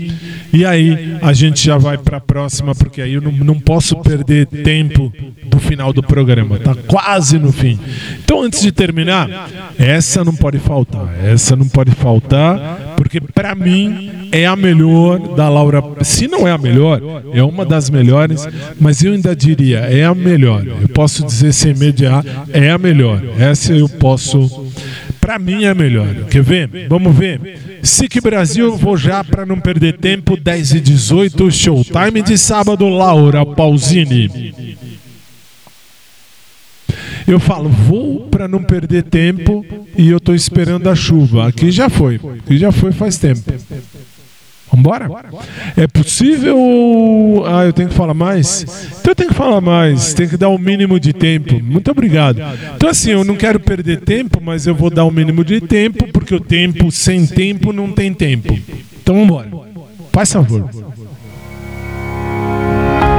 Speaker 2: E aí a gente já vai pra próxima, porque aí eu não, não posso perder tempo do final do programa. Tá quase no fim. Então antes de terminar, essa não pode faltar. Essa não pode faltar, porque pra mim é a melhor da Laura. Se não é a melhor, é uma das melhores, mas eu ainda diria, é a melhor. Eu posso dizer sem mediar, é a melhor. Essa eu posso. Pra mim é a melhor. Quer ver? Vamos ver. SIC Brasil, vou já pra não perder tempo. 10 e 18, showtime de sábado, Laura Pausini. Eu falo, vou para não perder tempo e eu tô esperando a chuva. Aqui já foi. Aqui já foi faz tempo. Vambora? É possível. Ah, eu tenho que falar mais? Então eu tenho que falar mais. Tem que dar o mínimo de tempo. Muito obrigado. Então, assim, eu não quero perder tempo, mas eu vou dar o mínimo de tempo, porque o tempo sem tempo não tem tempo. Então vambora. Faz favor.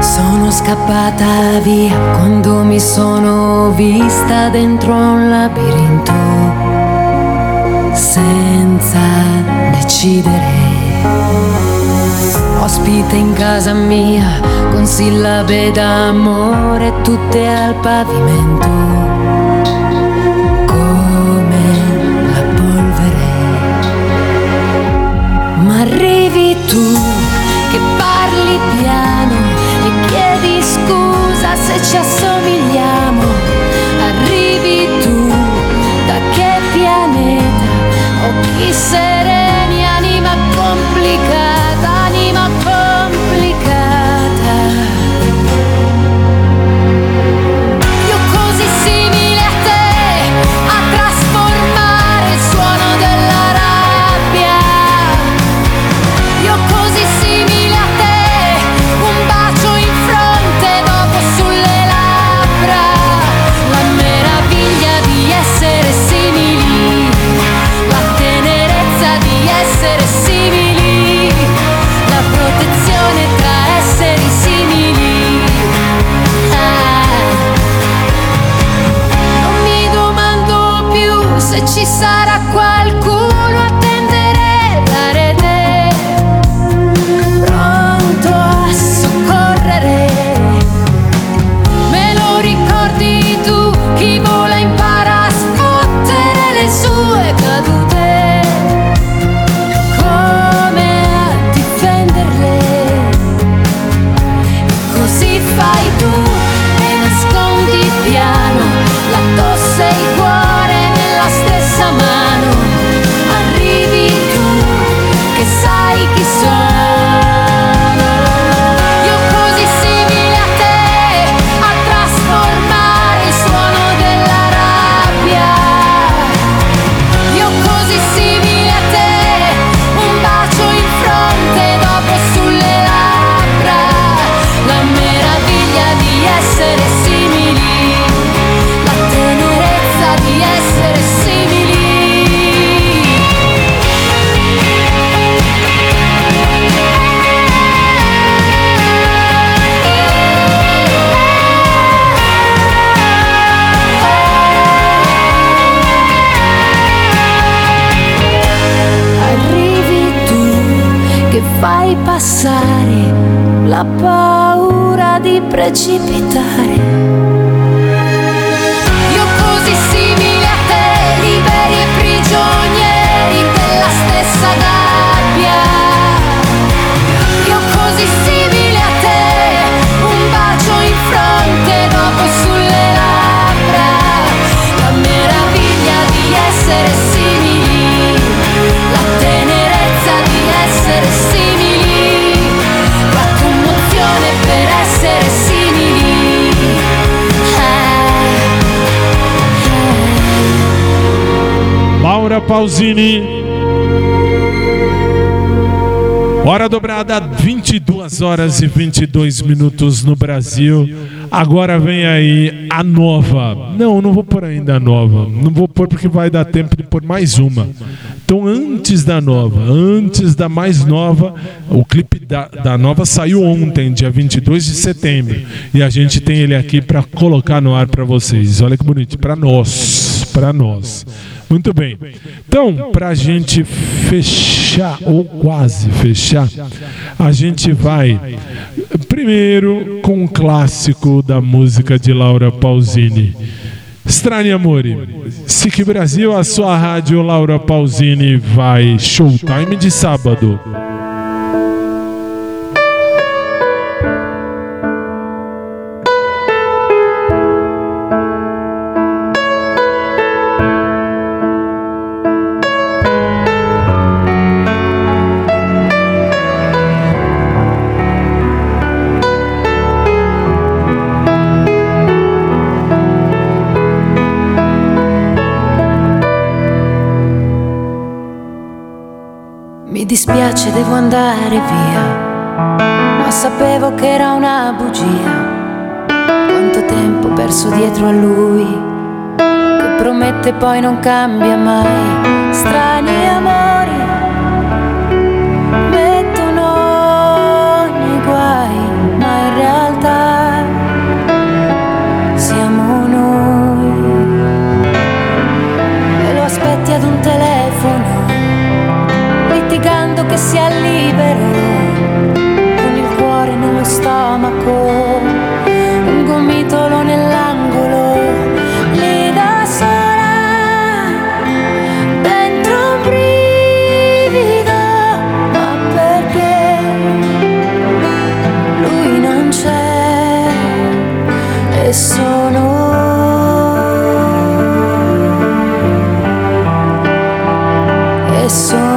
Speaker 4: Sono scappata via quando mi sono vista dentro un labirinto senza decidere. Ospite in casa mia con sillabe d'amore tutte al pavimento come la polvere. Ma arrivi tu che parli piano e chiedi scusa se ci assomigliamo. Più passare la paura di precipitare.
Speaker 13: Io
Speaker 2: Laura Pausini. Hora dobrada, 22 horas e 22 minutos no Brasil. Agora vem aí a nova. Não, não vou pôr ainda a nova. Não vou pôr porque vai dar tempo de pôr mais uma. Então, antes da nova, antes da mais nova, o clipe da, da nova saiu ontem, dia 22 de setembro. E a gente tem ele aqui para colocar no ar para vocês. Olha que bonito, para nós. Para nós. Muito bem. Então, para a gente fechar, ou quase fechar, a gente vai primeiro com um clássico da música de Laura Pausini. Strani Amore, SIC Brasil, a sua rádio Laura Pausini vai showtime de sábado.
Speaker 4: Dispiace, devo andare via, ma sapevo che era una bugia. Quanto tempo perso dietro a lui, che promette poi non cambia mai. Strani amori mettono nei guai, ma in realtà siamo noi. E lo aspetti ad un telefono che sia libero, con il cuore nello stomaco, un gomitolo nell'angolo, lì da sola, dentro un brivido, ma perché lui non c'è e sono e sono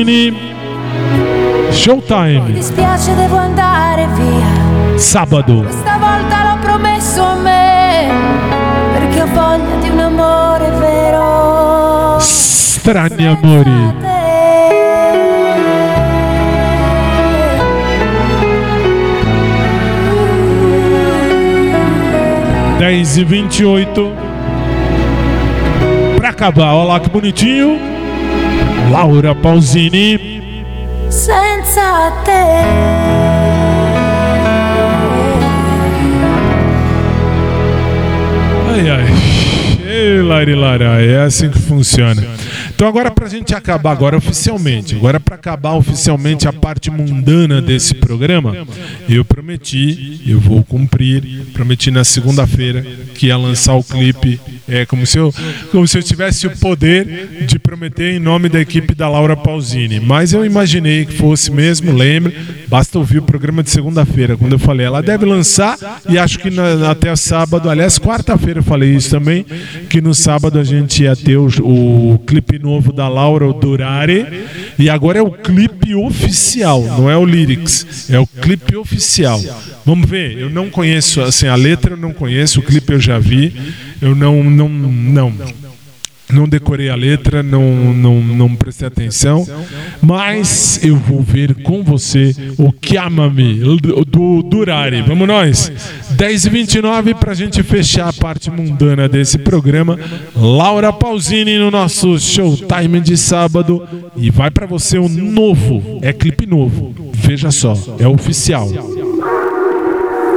Speaker 2: Laura Pausini.
Speaker 14: Mi
Speaker 2: Showtime,
Speaker 14: dispiace, devo andare via.
Speaker 2: sábado.
Speaker 14: Stavolta l'ho promesso a me, perché ho voglia di un amore vero.
Speaker 2: Strani amori. Dez e vinte e oito. Pra acabar, olha lá que bonitinho. Laura Pausini.
Speaker 14: Senza te.
Speaker 2: Ai, ai. Ei, Lari Lara, é assim que funciona. Então agora pra gente acabar agora oficialmente, agora pra acabar oficialmente a parte mundana desse programa, eu prometi, eu vou cumprir, prometi na segunda-feira que ia lançar o clipe, é como se eu como se eu tivesse o poder de prometer em nome da equipe da Laura Pausini, mas eu imaginei que fosse mesmo, lembre, basta ouvir o programa de segunda-feira, quando eu falei, ela deve lançar e acho que na- até sábado, aliás, quarta-feira eu falei isso também, que no sábado a gente ia ter o, o clipe novo da Laura o Durare e agora é o clipe oficial, não é o lyrics, é o clipe oficial. Vamos ver, eu não conheço, assim, a letra eu não conheço, o clipe eu já vi, eu não, não, não. Não decorei a letra, não, não, não prestei atenção, mas eu vou ver com você o Chiamami do, Durari. Vamos nós? 10 e 29 para a gente fechar a parte mundana desse programa. Laura Pausini no nosso Showtime de sábado. E vai para você o novo, é clipe novo. Veja só, é oficial.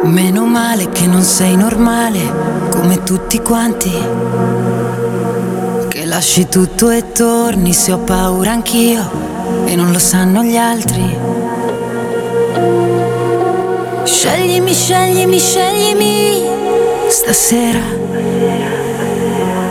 Speaker 4: Meno male che non sei normale come tutti quanti. Che lasci tutto e torni se ho paura anch'io e non lo sanno gli altri. Sceglimi, sceglimi, sceglimi stasera.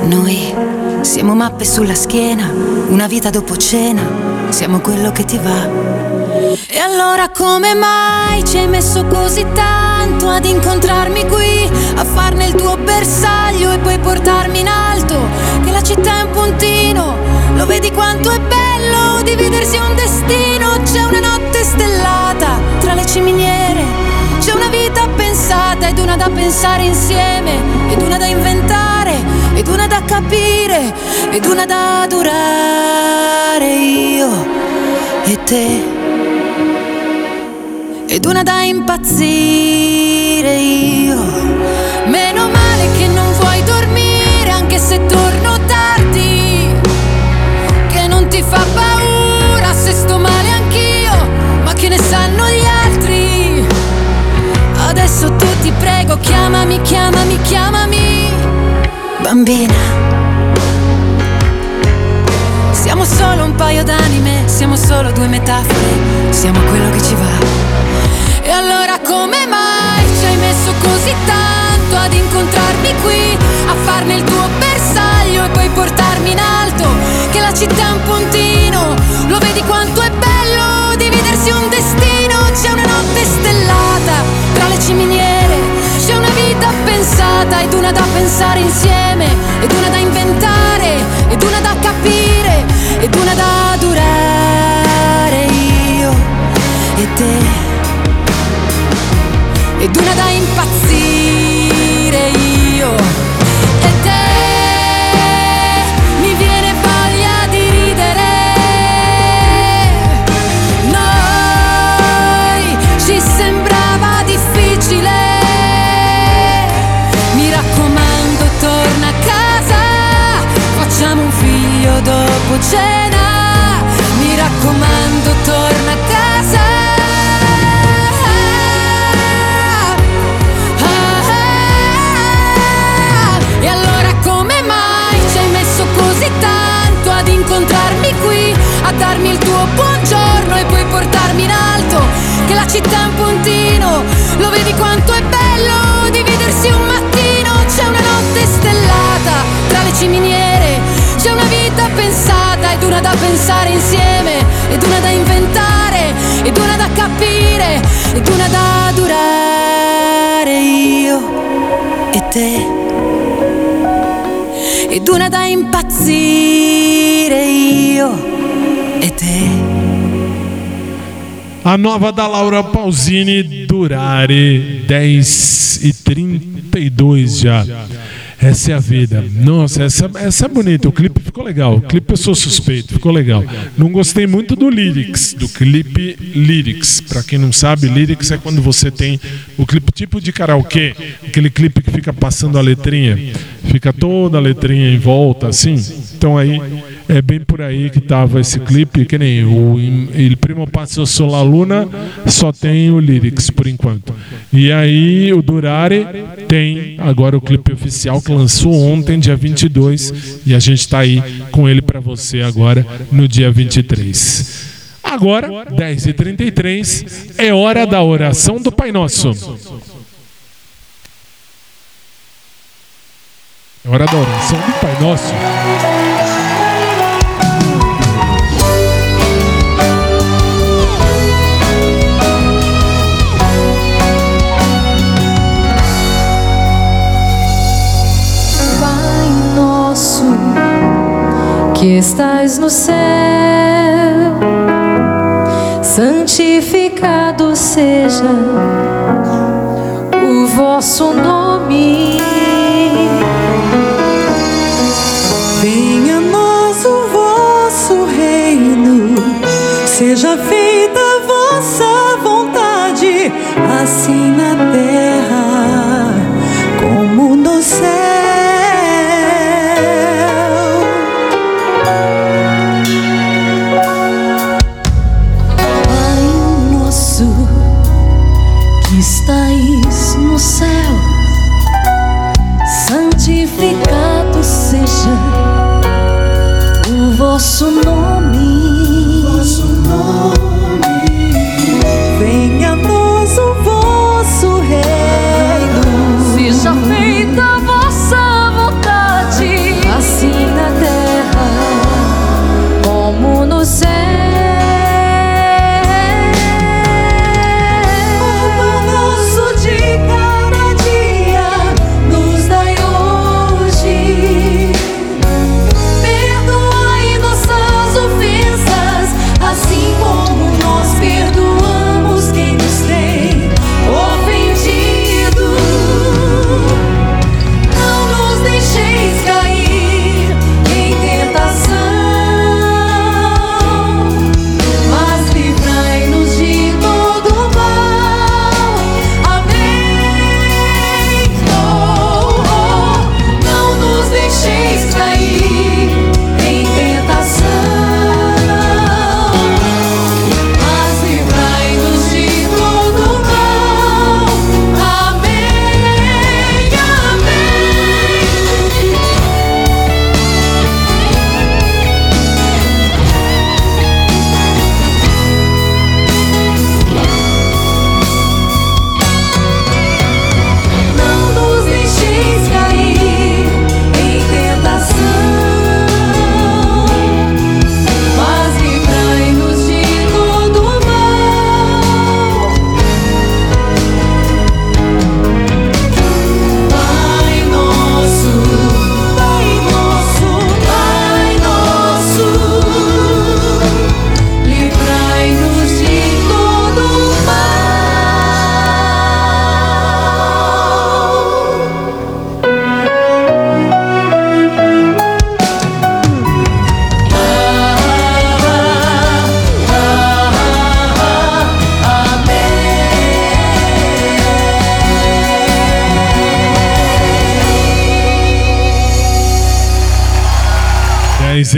Speaker 4: Noi siamo mappe sulla schiena, una vita dopo cena, siamo quello che ti va. E allora come mai ci hai messo così tanto ad incontrarmi qui, a farne il tuo bersaglio e poi portarmi in alto? Che la città è un puntino, lo vedi quanto è bello dividersi un destino. C'è una notte stellata tra le ciminiere, c'è una vita pensata ed una da pensare insieme, ed una da inventare, ed una da capire, ed una da durare io e te ed una da impazzire io. Meno male che non vuoi dormire anche se torno tardi, che non ti fa paura se sto male anch'io, ma che ne sanno gli altri. Adesso tu ti prego, chiamami, chiamami, chiamami, bambina. Siamo solo un paio d'anime, siamo solo due metafore, siamo quello che ci va. Come mai ci hai messo così tanto ad incontrarmi qui, a farne il tuo bersaglio e poi portarmi in alto? Che la città è un puntino, lo vedi quanto è bello dividersi un destino? C'è una notte stellata tra le ciminiere, c'è una vita pensata ed una da pensare insieme, ed una da inventare, ed una da capire, ed una da durare io e te ed una da impazzire io. E te mi viene voglia di ridere. Noi ci sembrava difficile. Mi raccomando torna a casa facciamo un figlio dopo cena darmi il tuo buongiorno e poi portarmi in alto? Che la città è un puntino, lo vedi quanto è bello dividersi un mattino? C'è una notte stellata tra le ciminiere, c'è una vita pensata ed una da pensare insieme, ed una da inventare, ed una da capire, ed una da durare io e te ed una da impazzire io.
Speaker 2: A nova da Laura Pausini, Durare, 10 e 32 já. Essa é a vida. Nossa, essa, essa é bonita. O clipe ficou legal. O clipe eu sou suspeito, ficou legal. Não gostei muito do lyrics, do clipe lyrics. Pra quem não sabe, lyrics é quando você tem o clipe tipo de karaokê, aquele clipe que fica passando a letrinha, fica toda a letrinha em volta assim. Então aí é bem por aí que tava esse clipe, que nem o Il Primo Passo Sola Luna só tem o lyrics por enquanto. E aí o Durare tem agora o clipe oficial que lançou ontem, dia 22, e a gente tá aí com ele para você agora no dia 23. Agora, 10h33, é hora da oração do Pai Nosso. É hora da oração do Pai Nosso.
Speaker 4: Que estás no céu, santificado seja o vosso nome.
Speaker 15: Venha a nós o vosso reino, seja feita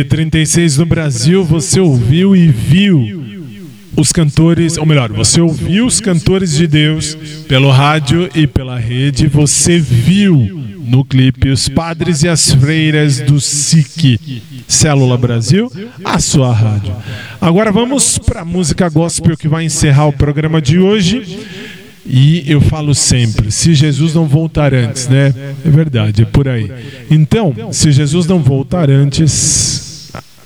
Speaker 2: 36 no Brasil, você ouviu e viu os cantores, ou melhor, você ouviu os cantores de Deus pelo rádio e pela rede, você viu no clipe os padres e as freiras do SIC, Célula Brasil, a sua rádio. Agora vamos para a música gospel que vai encerrar o programa de hoje. E eu falo sempre, se Jesus não voltar antes, né? É verdade, é por aí. Então, se Jesus não voltar antes,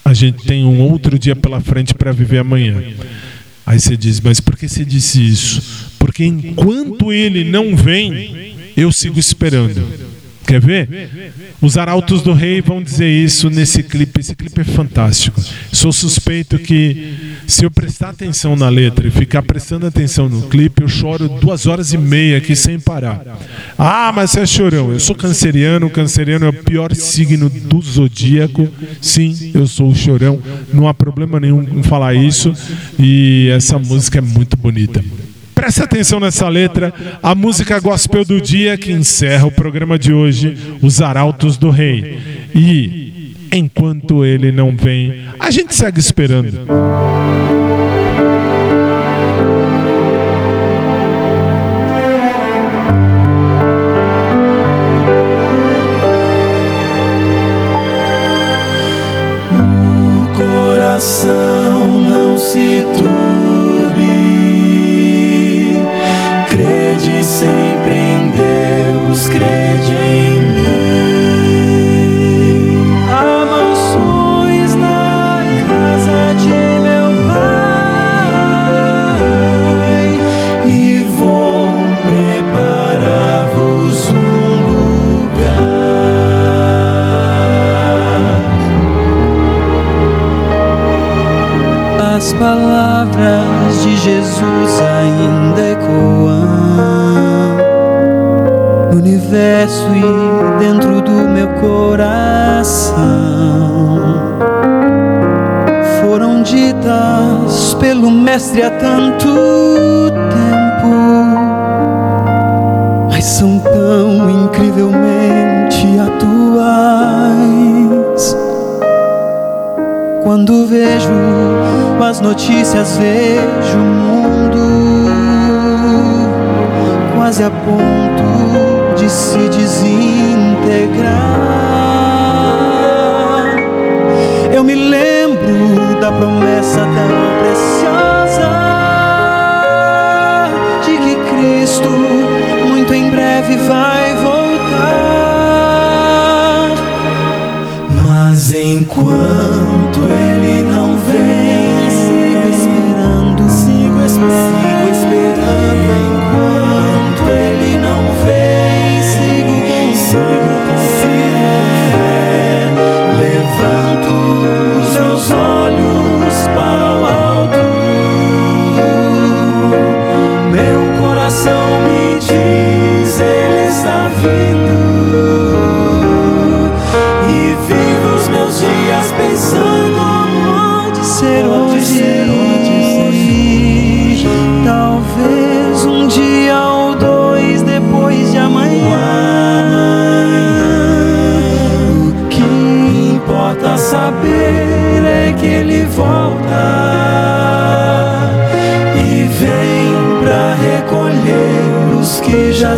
Speaker 2: a gente tem um outro dia pela frente para viver amanhã. Aí você diz, mas por que você disse isso? Porque enquanto ele não vem, eu sigo esperando. Quer ver? Os arautos do rei vão dizer isso nesse clipe clipe. Esse clipe é fantástico. Sou suspeito que se eu prestar atenção na letra e ficar prestando atenção no clipe, eu choro duas horas e meia aqui sem parar. Ah, mas você é chorão. Eu sou canceriano. Canceriano é o pior signo do zodíaco. Sim, eu sou o chorão. Não há problema nenhum em falar isso. E essa música é muito bonita. Preste atenção nessa letra, a música gospel do dia que encerra o programa de hoje, Os Arautos do Rei. E enquanto ele não vem, a gente segue esperando.
Speaker 16: O coração não se turbe, crede sempre em Deus, crede em palavras de Jesus ainda ecoam no universo e dentro do meu coração. Foram ditas pelo Mestre há tanto tempo, mas são tão incrivelmente atuais. Quando vejo as notícias, vejo o mundo quase a ponto de se desintegrar. Eu me lembro da promessa tão preciosa de que Cristo muito em breve vai voltar. Mas enquanto ele não vem, sigo esperando, sigo sigo esperando.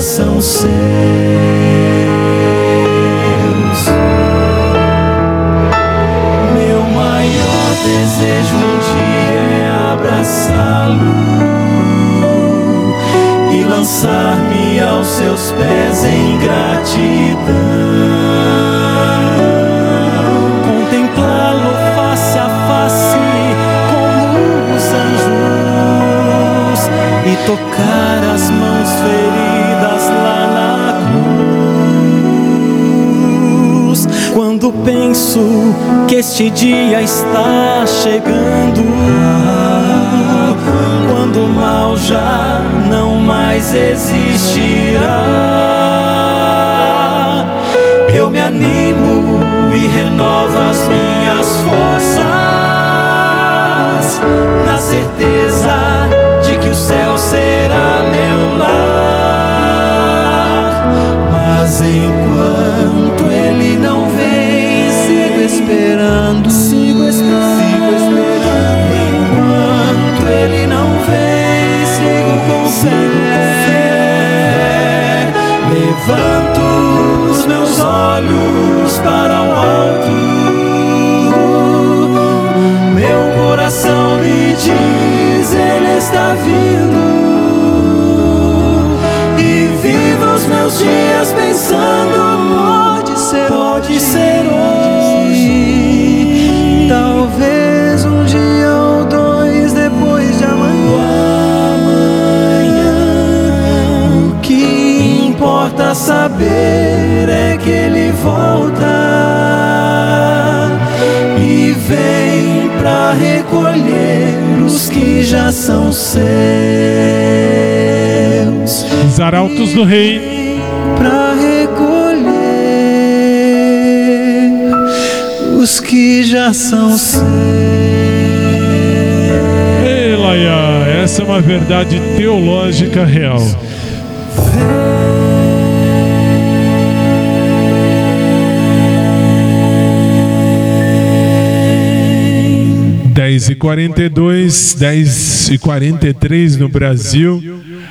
Speaker 16: São seus. Meu maior desejo um dia é abraçá-lo e lançar-me aos seus pés em gratidão. Contemplá-lo face a face como os anjos e tocar Penso que este dia está chegando, quando o mal já não mais existirá, eu me animo e renovo as minhas forças, na certeza de que o céu será meu lar. Mas enquanto ele não vem, esperando, sigo esperando, sigo esperando. Enquanto ele não vem, sigo com fé. Levanto os meus olhos para o alto. Meu coração me diz, ele está vindo. E vivo os meus dias pensando, importa saber é que ele volta e vem para recolher os que já são seus.
Speaker 2: Os arautos do rei
Speaker 16: para recolher os que já são seus.
Speaker 2: Ei, Laia, essa é uma verdade teológica real. Vem 10 e 42, 10 e 43 no Brasil.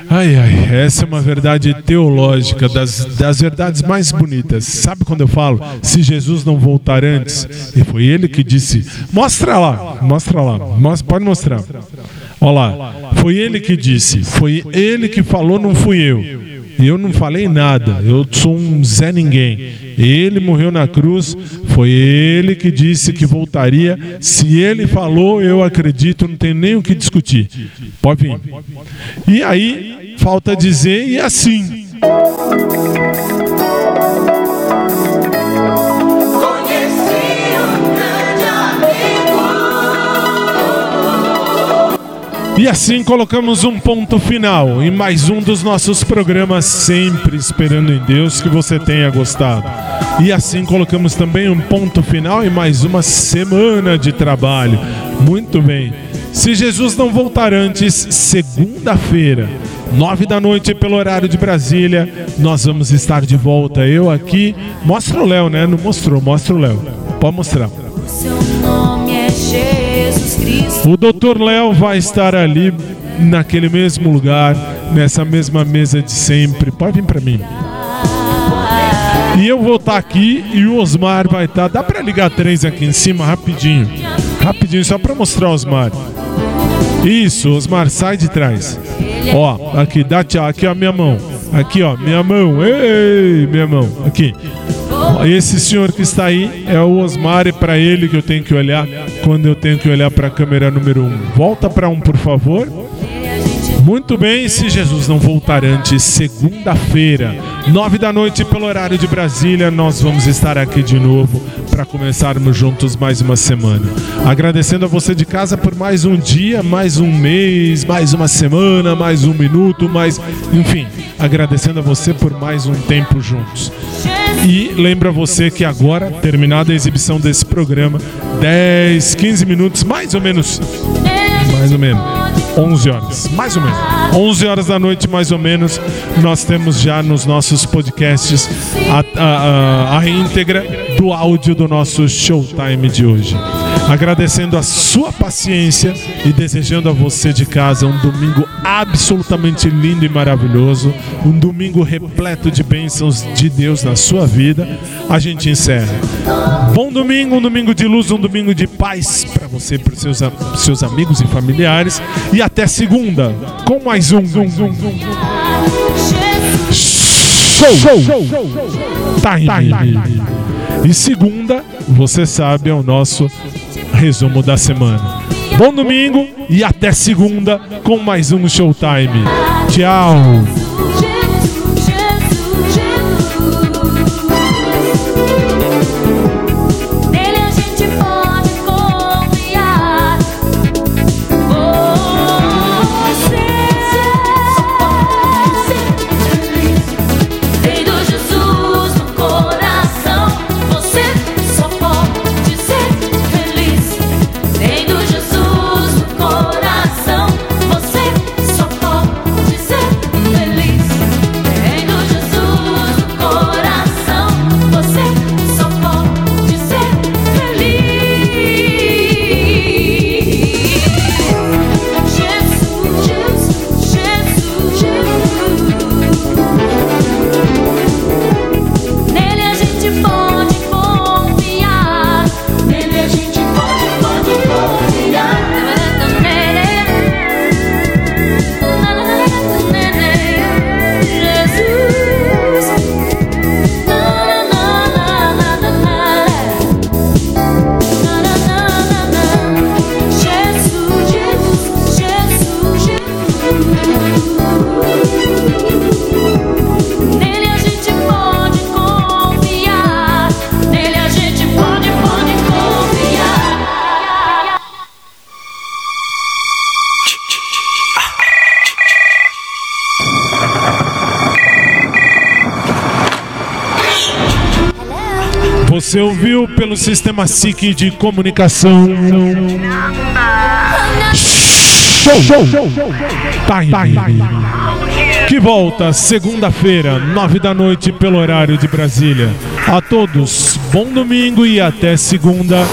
Speaker 2: Ai, ai, essa é uma verdade teológica, das, das verdades mais bonitas. Sabe quando eu falo, se Jesus não voltar antes? E foi ele que disse: mostra lá, mostra lá, mostra, pode mostrar. Olha lá, foi ele que disse, foi ele que falou, não fui eu. Eu não falei nada, eu sou um Zé Ninguém. Ele morreu na cruz, foi ele que disse que voltaria. Se ele falou, eu acredito, não tem nem o que discutir. Pode vir. E aí, falta dizer, e assim. E assim colocamos um ponto final em mais um dos nossos programas, sempre esperando em Deus que você tenha gostado. E assim colocamos também um ponto final em mais uma semana de trabalho. Muito bem. Se Jesus não voltar antes, segunda-feira, nove da noite pelo horário de Brasília, nós vamos estar de volta. Eu aqui. Mostra o Léo, né? Não mostrou, mostra o Léo. Pode mostrar.
Speaker 17: Seu nome é Jesus.
Speaker 2: O Dr. Léo vai estar ali naquele mesmo lugar, nessa mesma mesa de sempre. Pode vir para mim. E eu vou estar aqui e o Osmar vai estar. Dá para ligar três aqui em cima rapidinho. Rapidinho, só para mostrar o Osmar. Isso, Osmar, sai de trás. Ó, aqui, dá tchau. Aqui, ó, minha mão. Aqui, ó, minha mão. Ei, minha mão. Aqui. Esse senhor que está aí é o Osmar e para ele que eu tenho que olhar quando eu tenho que olhar para a câmera número um. Volta para um, por favor. Muito bem, se Jesus não voltar antes, segunda-feira, nove da noite pelo horário de Brasília, nós vamos estar aqui de novo para começarmos juntos mais uma semana. Agradecendo a você de casa por mais um dia, mais um mês, mais uma semana, mais um minuto, mais. Enfim, agradecendo a você por mais um tempo juntos. E lembra você que agora, terminada a exibição desse programa, 10, 15 minutos, mais ou menos. Mais ou menos. 11 horas, mais ou menos. 11 horas da noite, mais ou menos, nós temos já nos nossos podcasts a, a, a, a íntegra do áudio do nosso showtime de hoje. Agradecendo a sua paciência e desejando a você de casa um domingo absolutamente lindo e maravilhoso, um domingo repleto de bênçãos de Deus na sua vida. A gente encerra. Bom domingo, um domingo de luz, um domingo de paz para você para os seus, seus amigos e familiares. E até segunda com mais um. Show! Time! E segunda, você sabe, é o nosso resumo da semana. Bom domingo e até segunda com mais um Showtime. Tchau! Pelo Sistema SIC de comunicação. Show! Time. Que volta segunda-feira, nove da noite, pelo horário de Brasília. A todos, bom domingo e até segunda.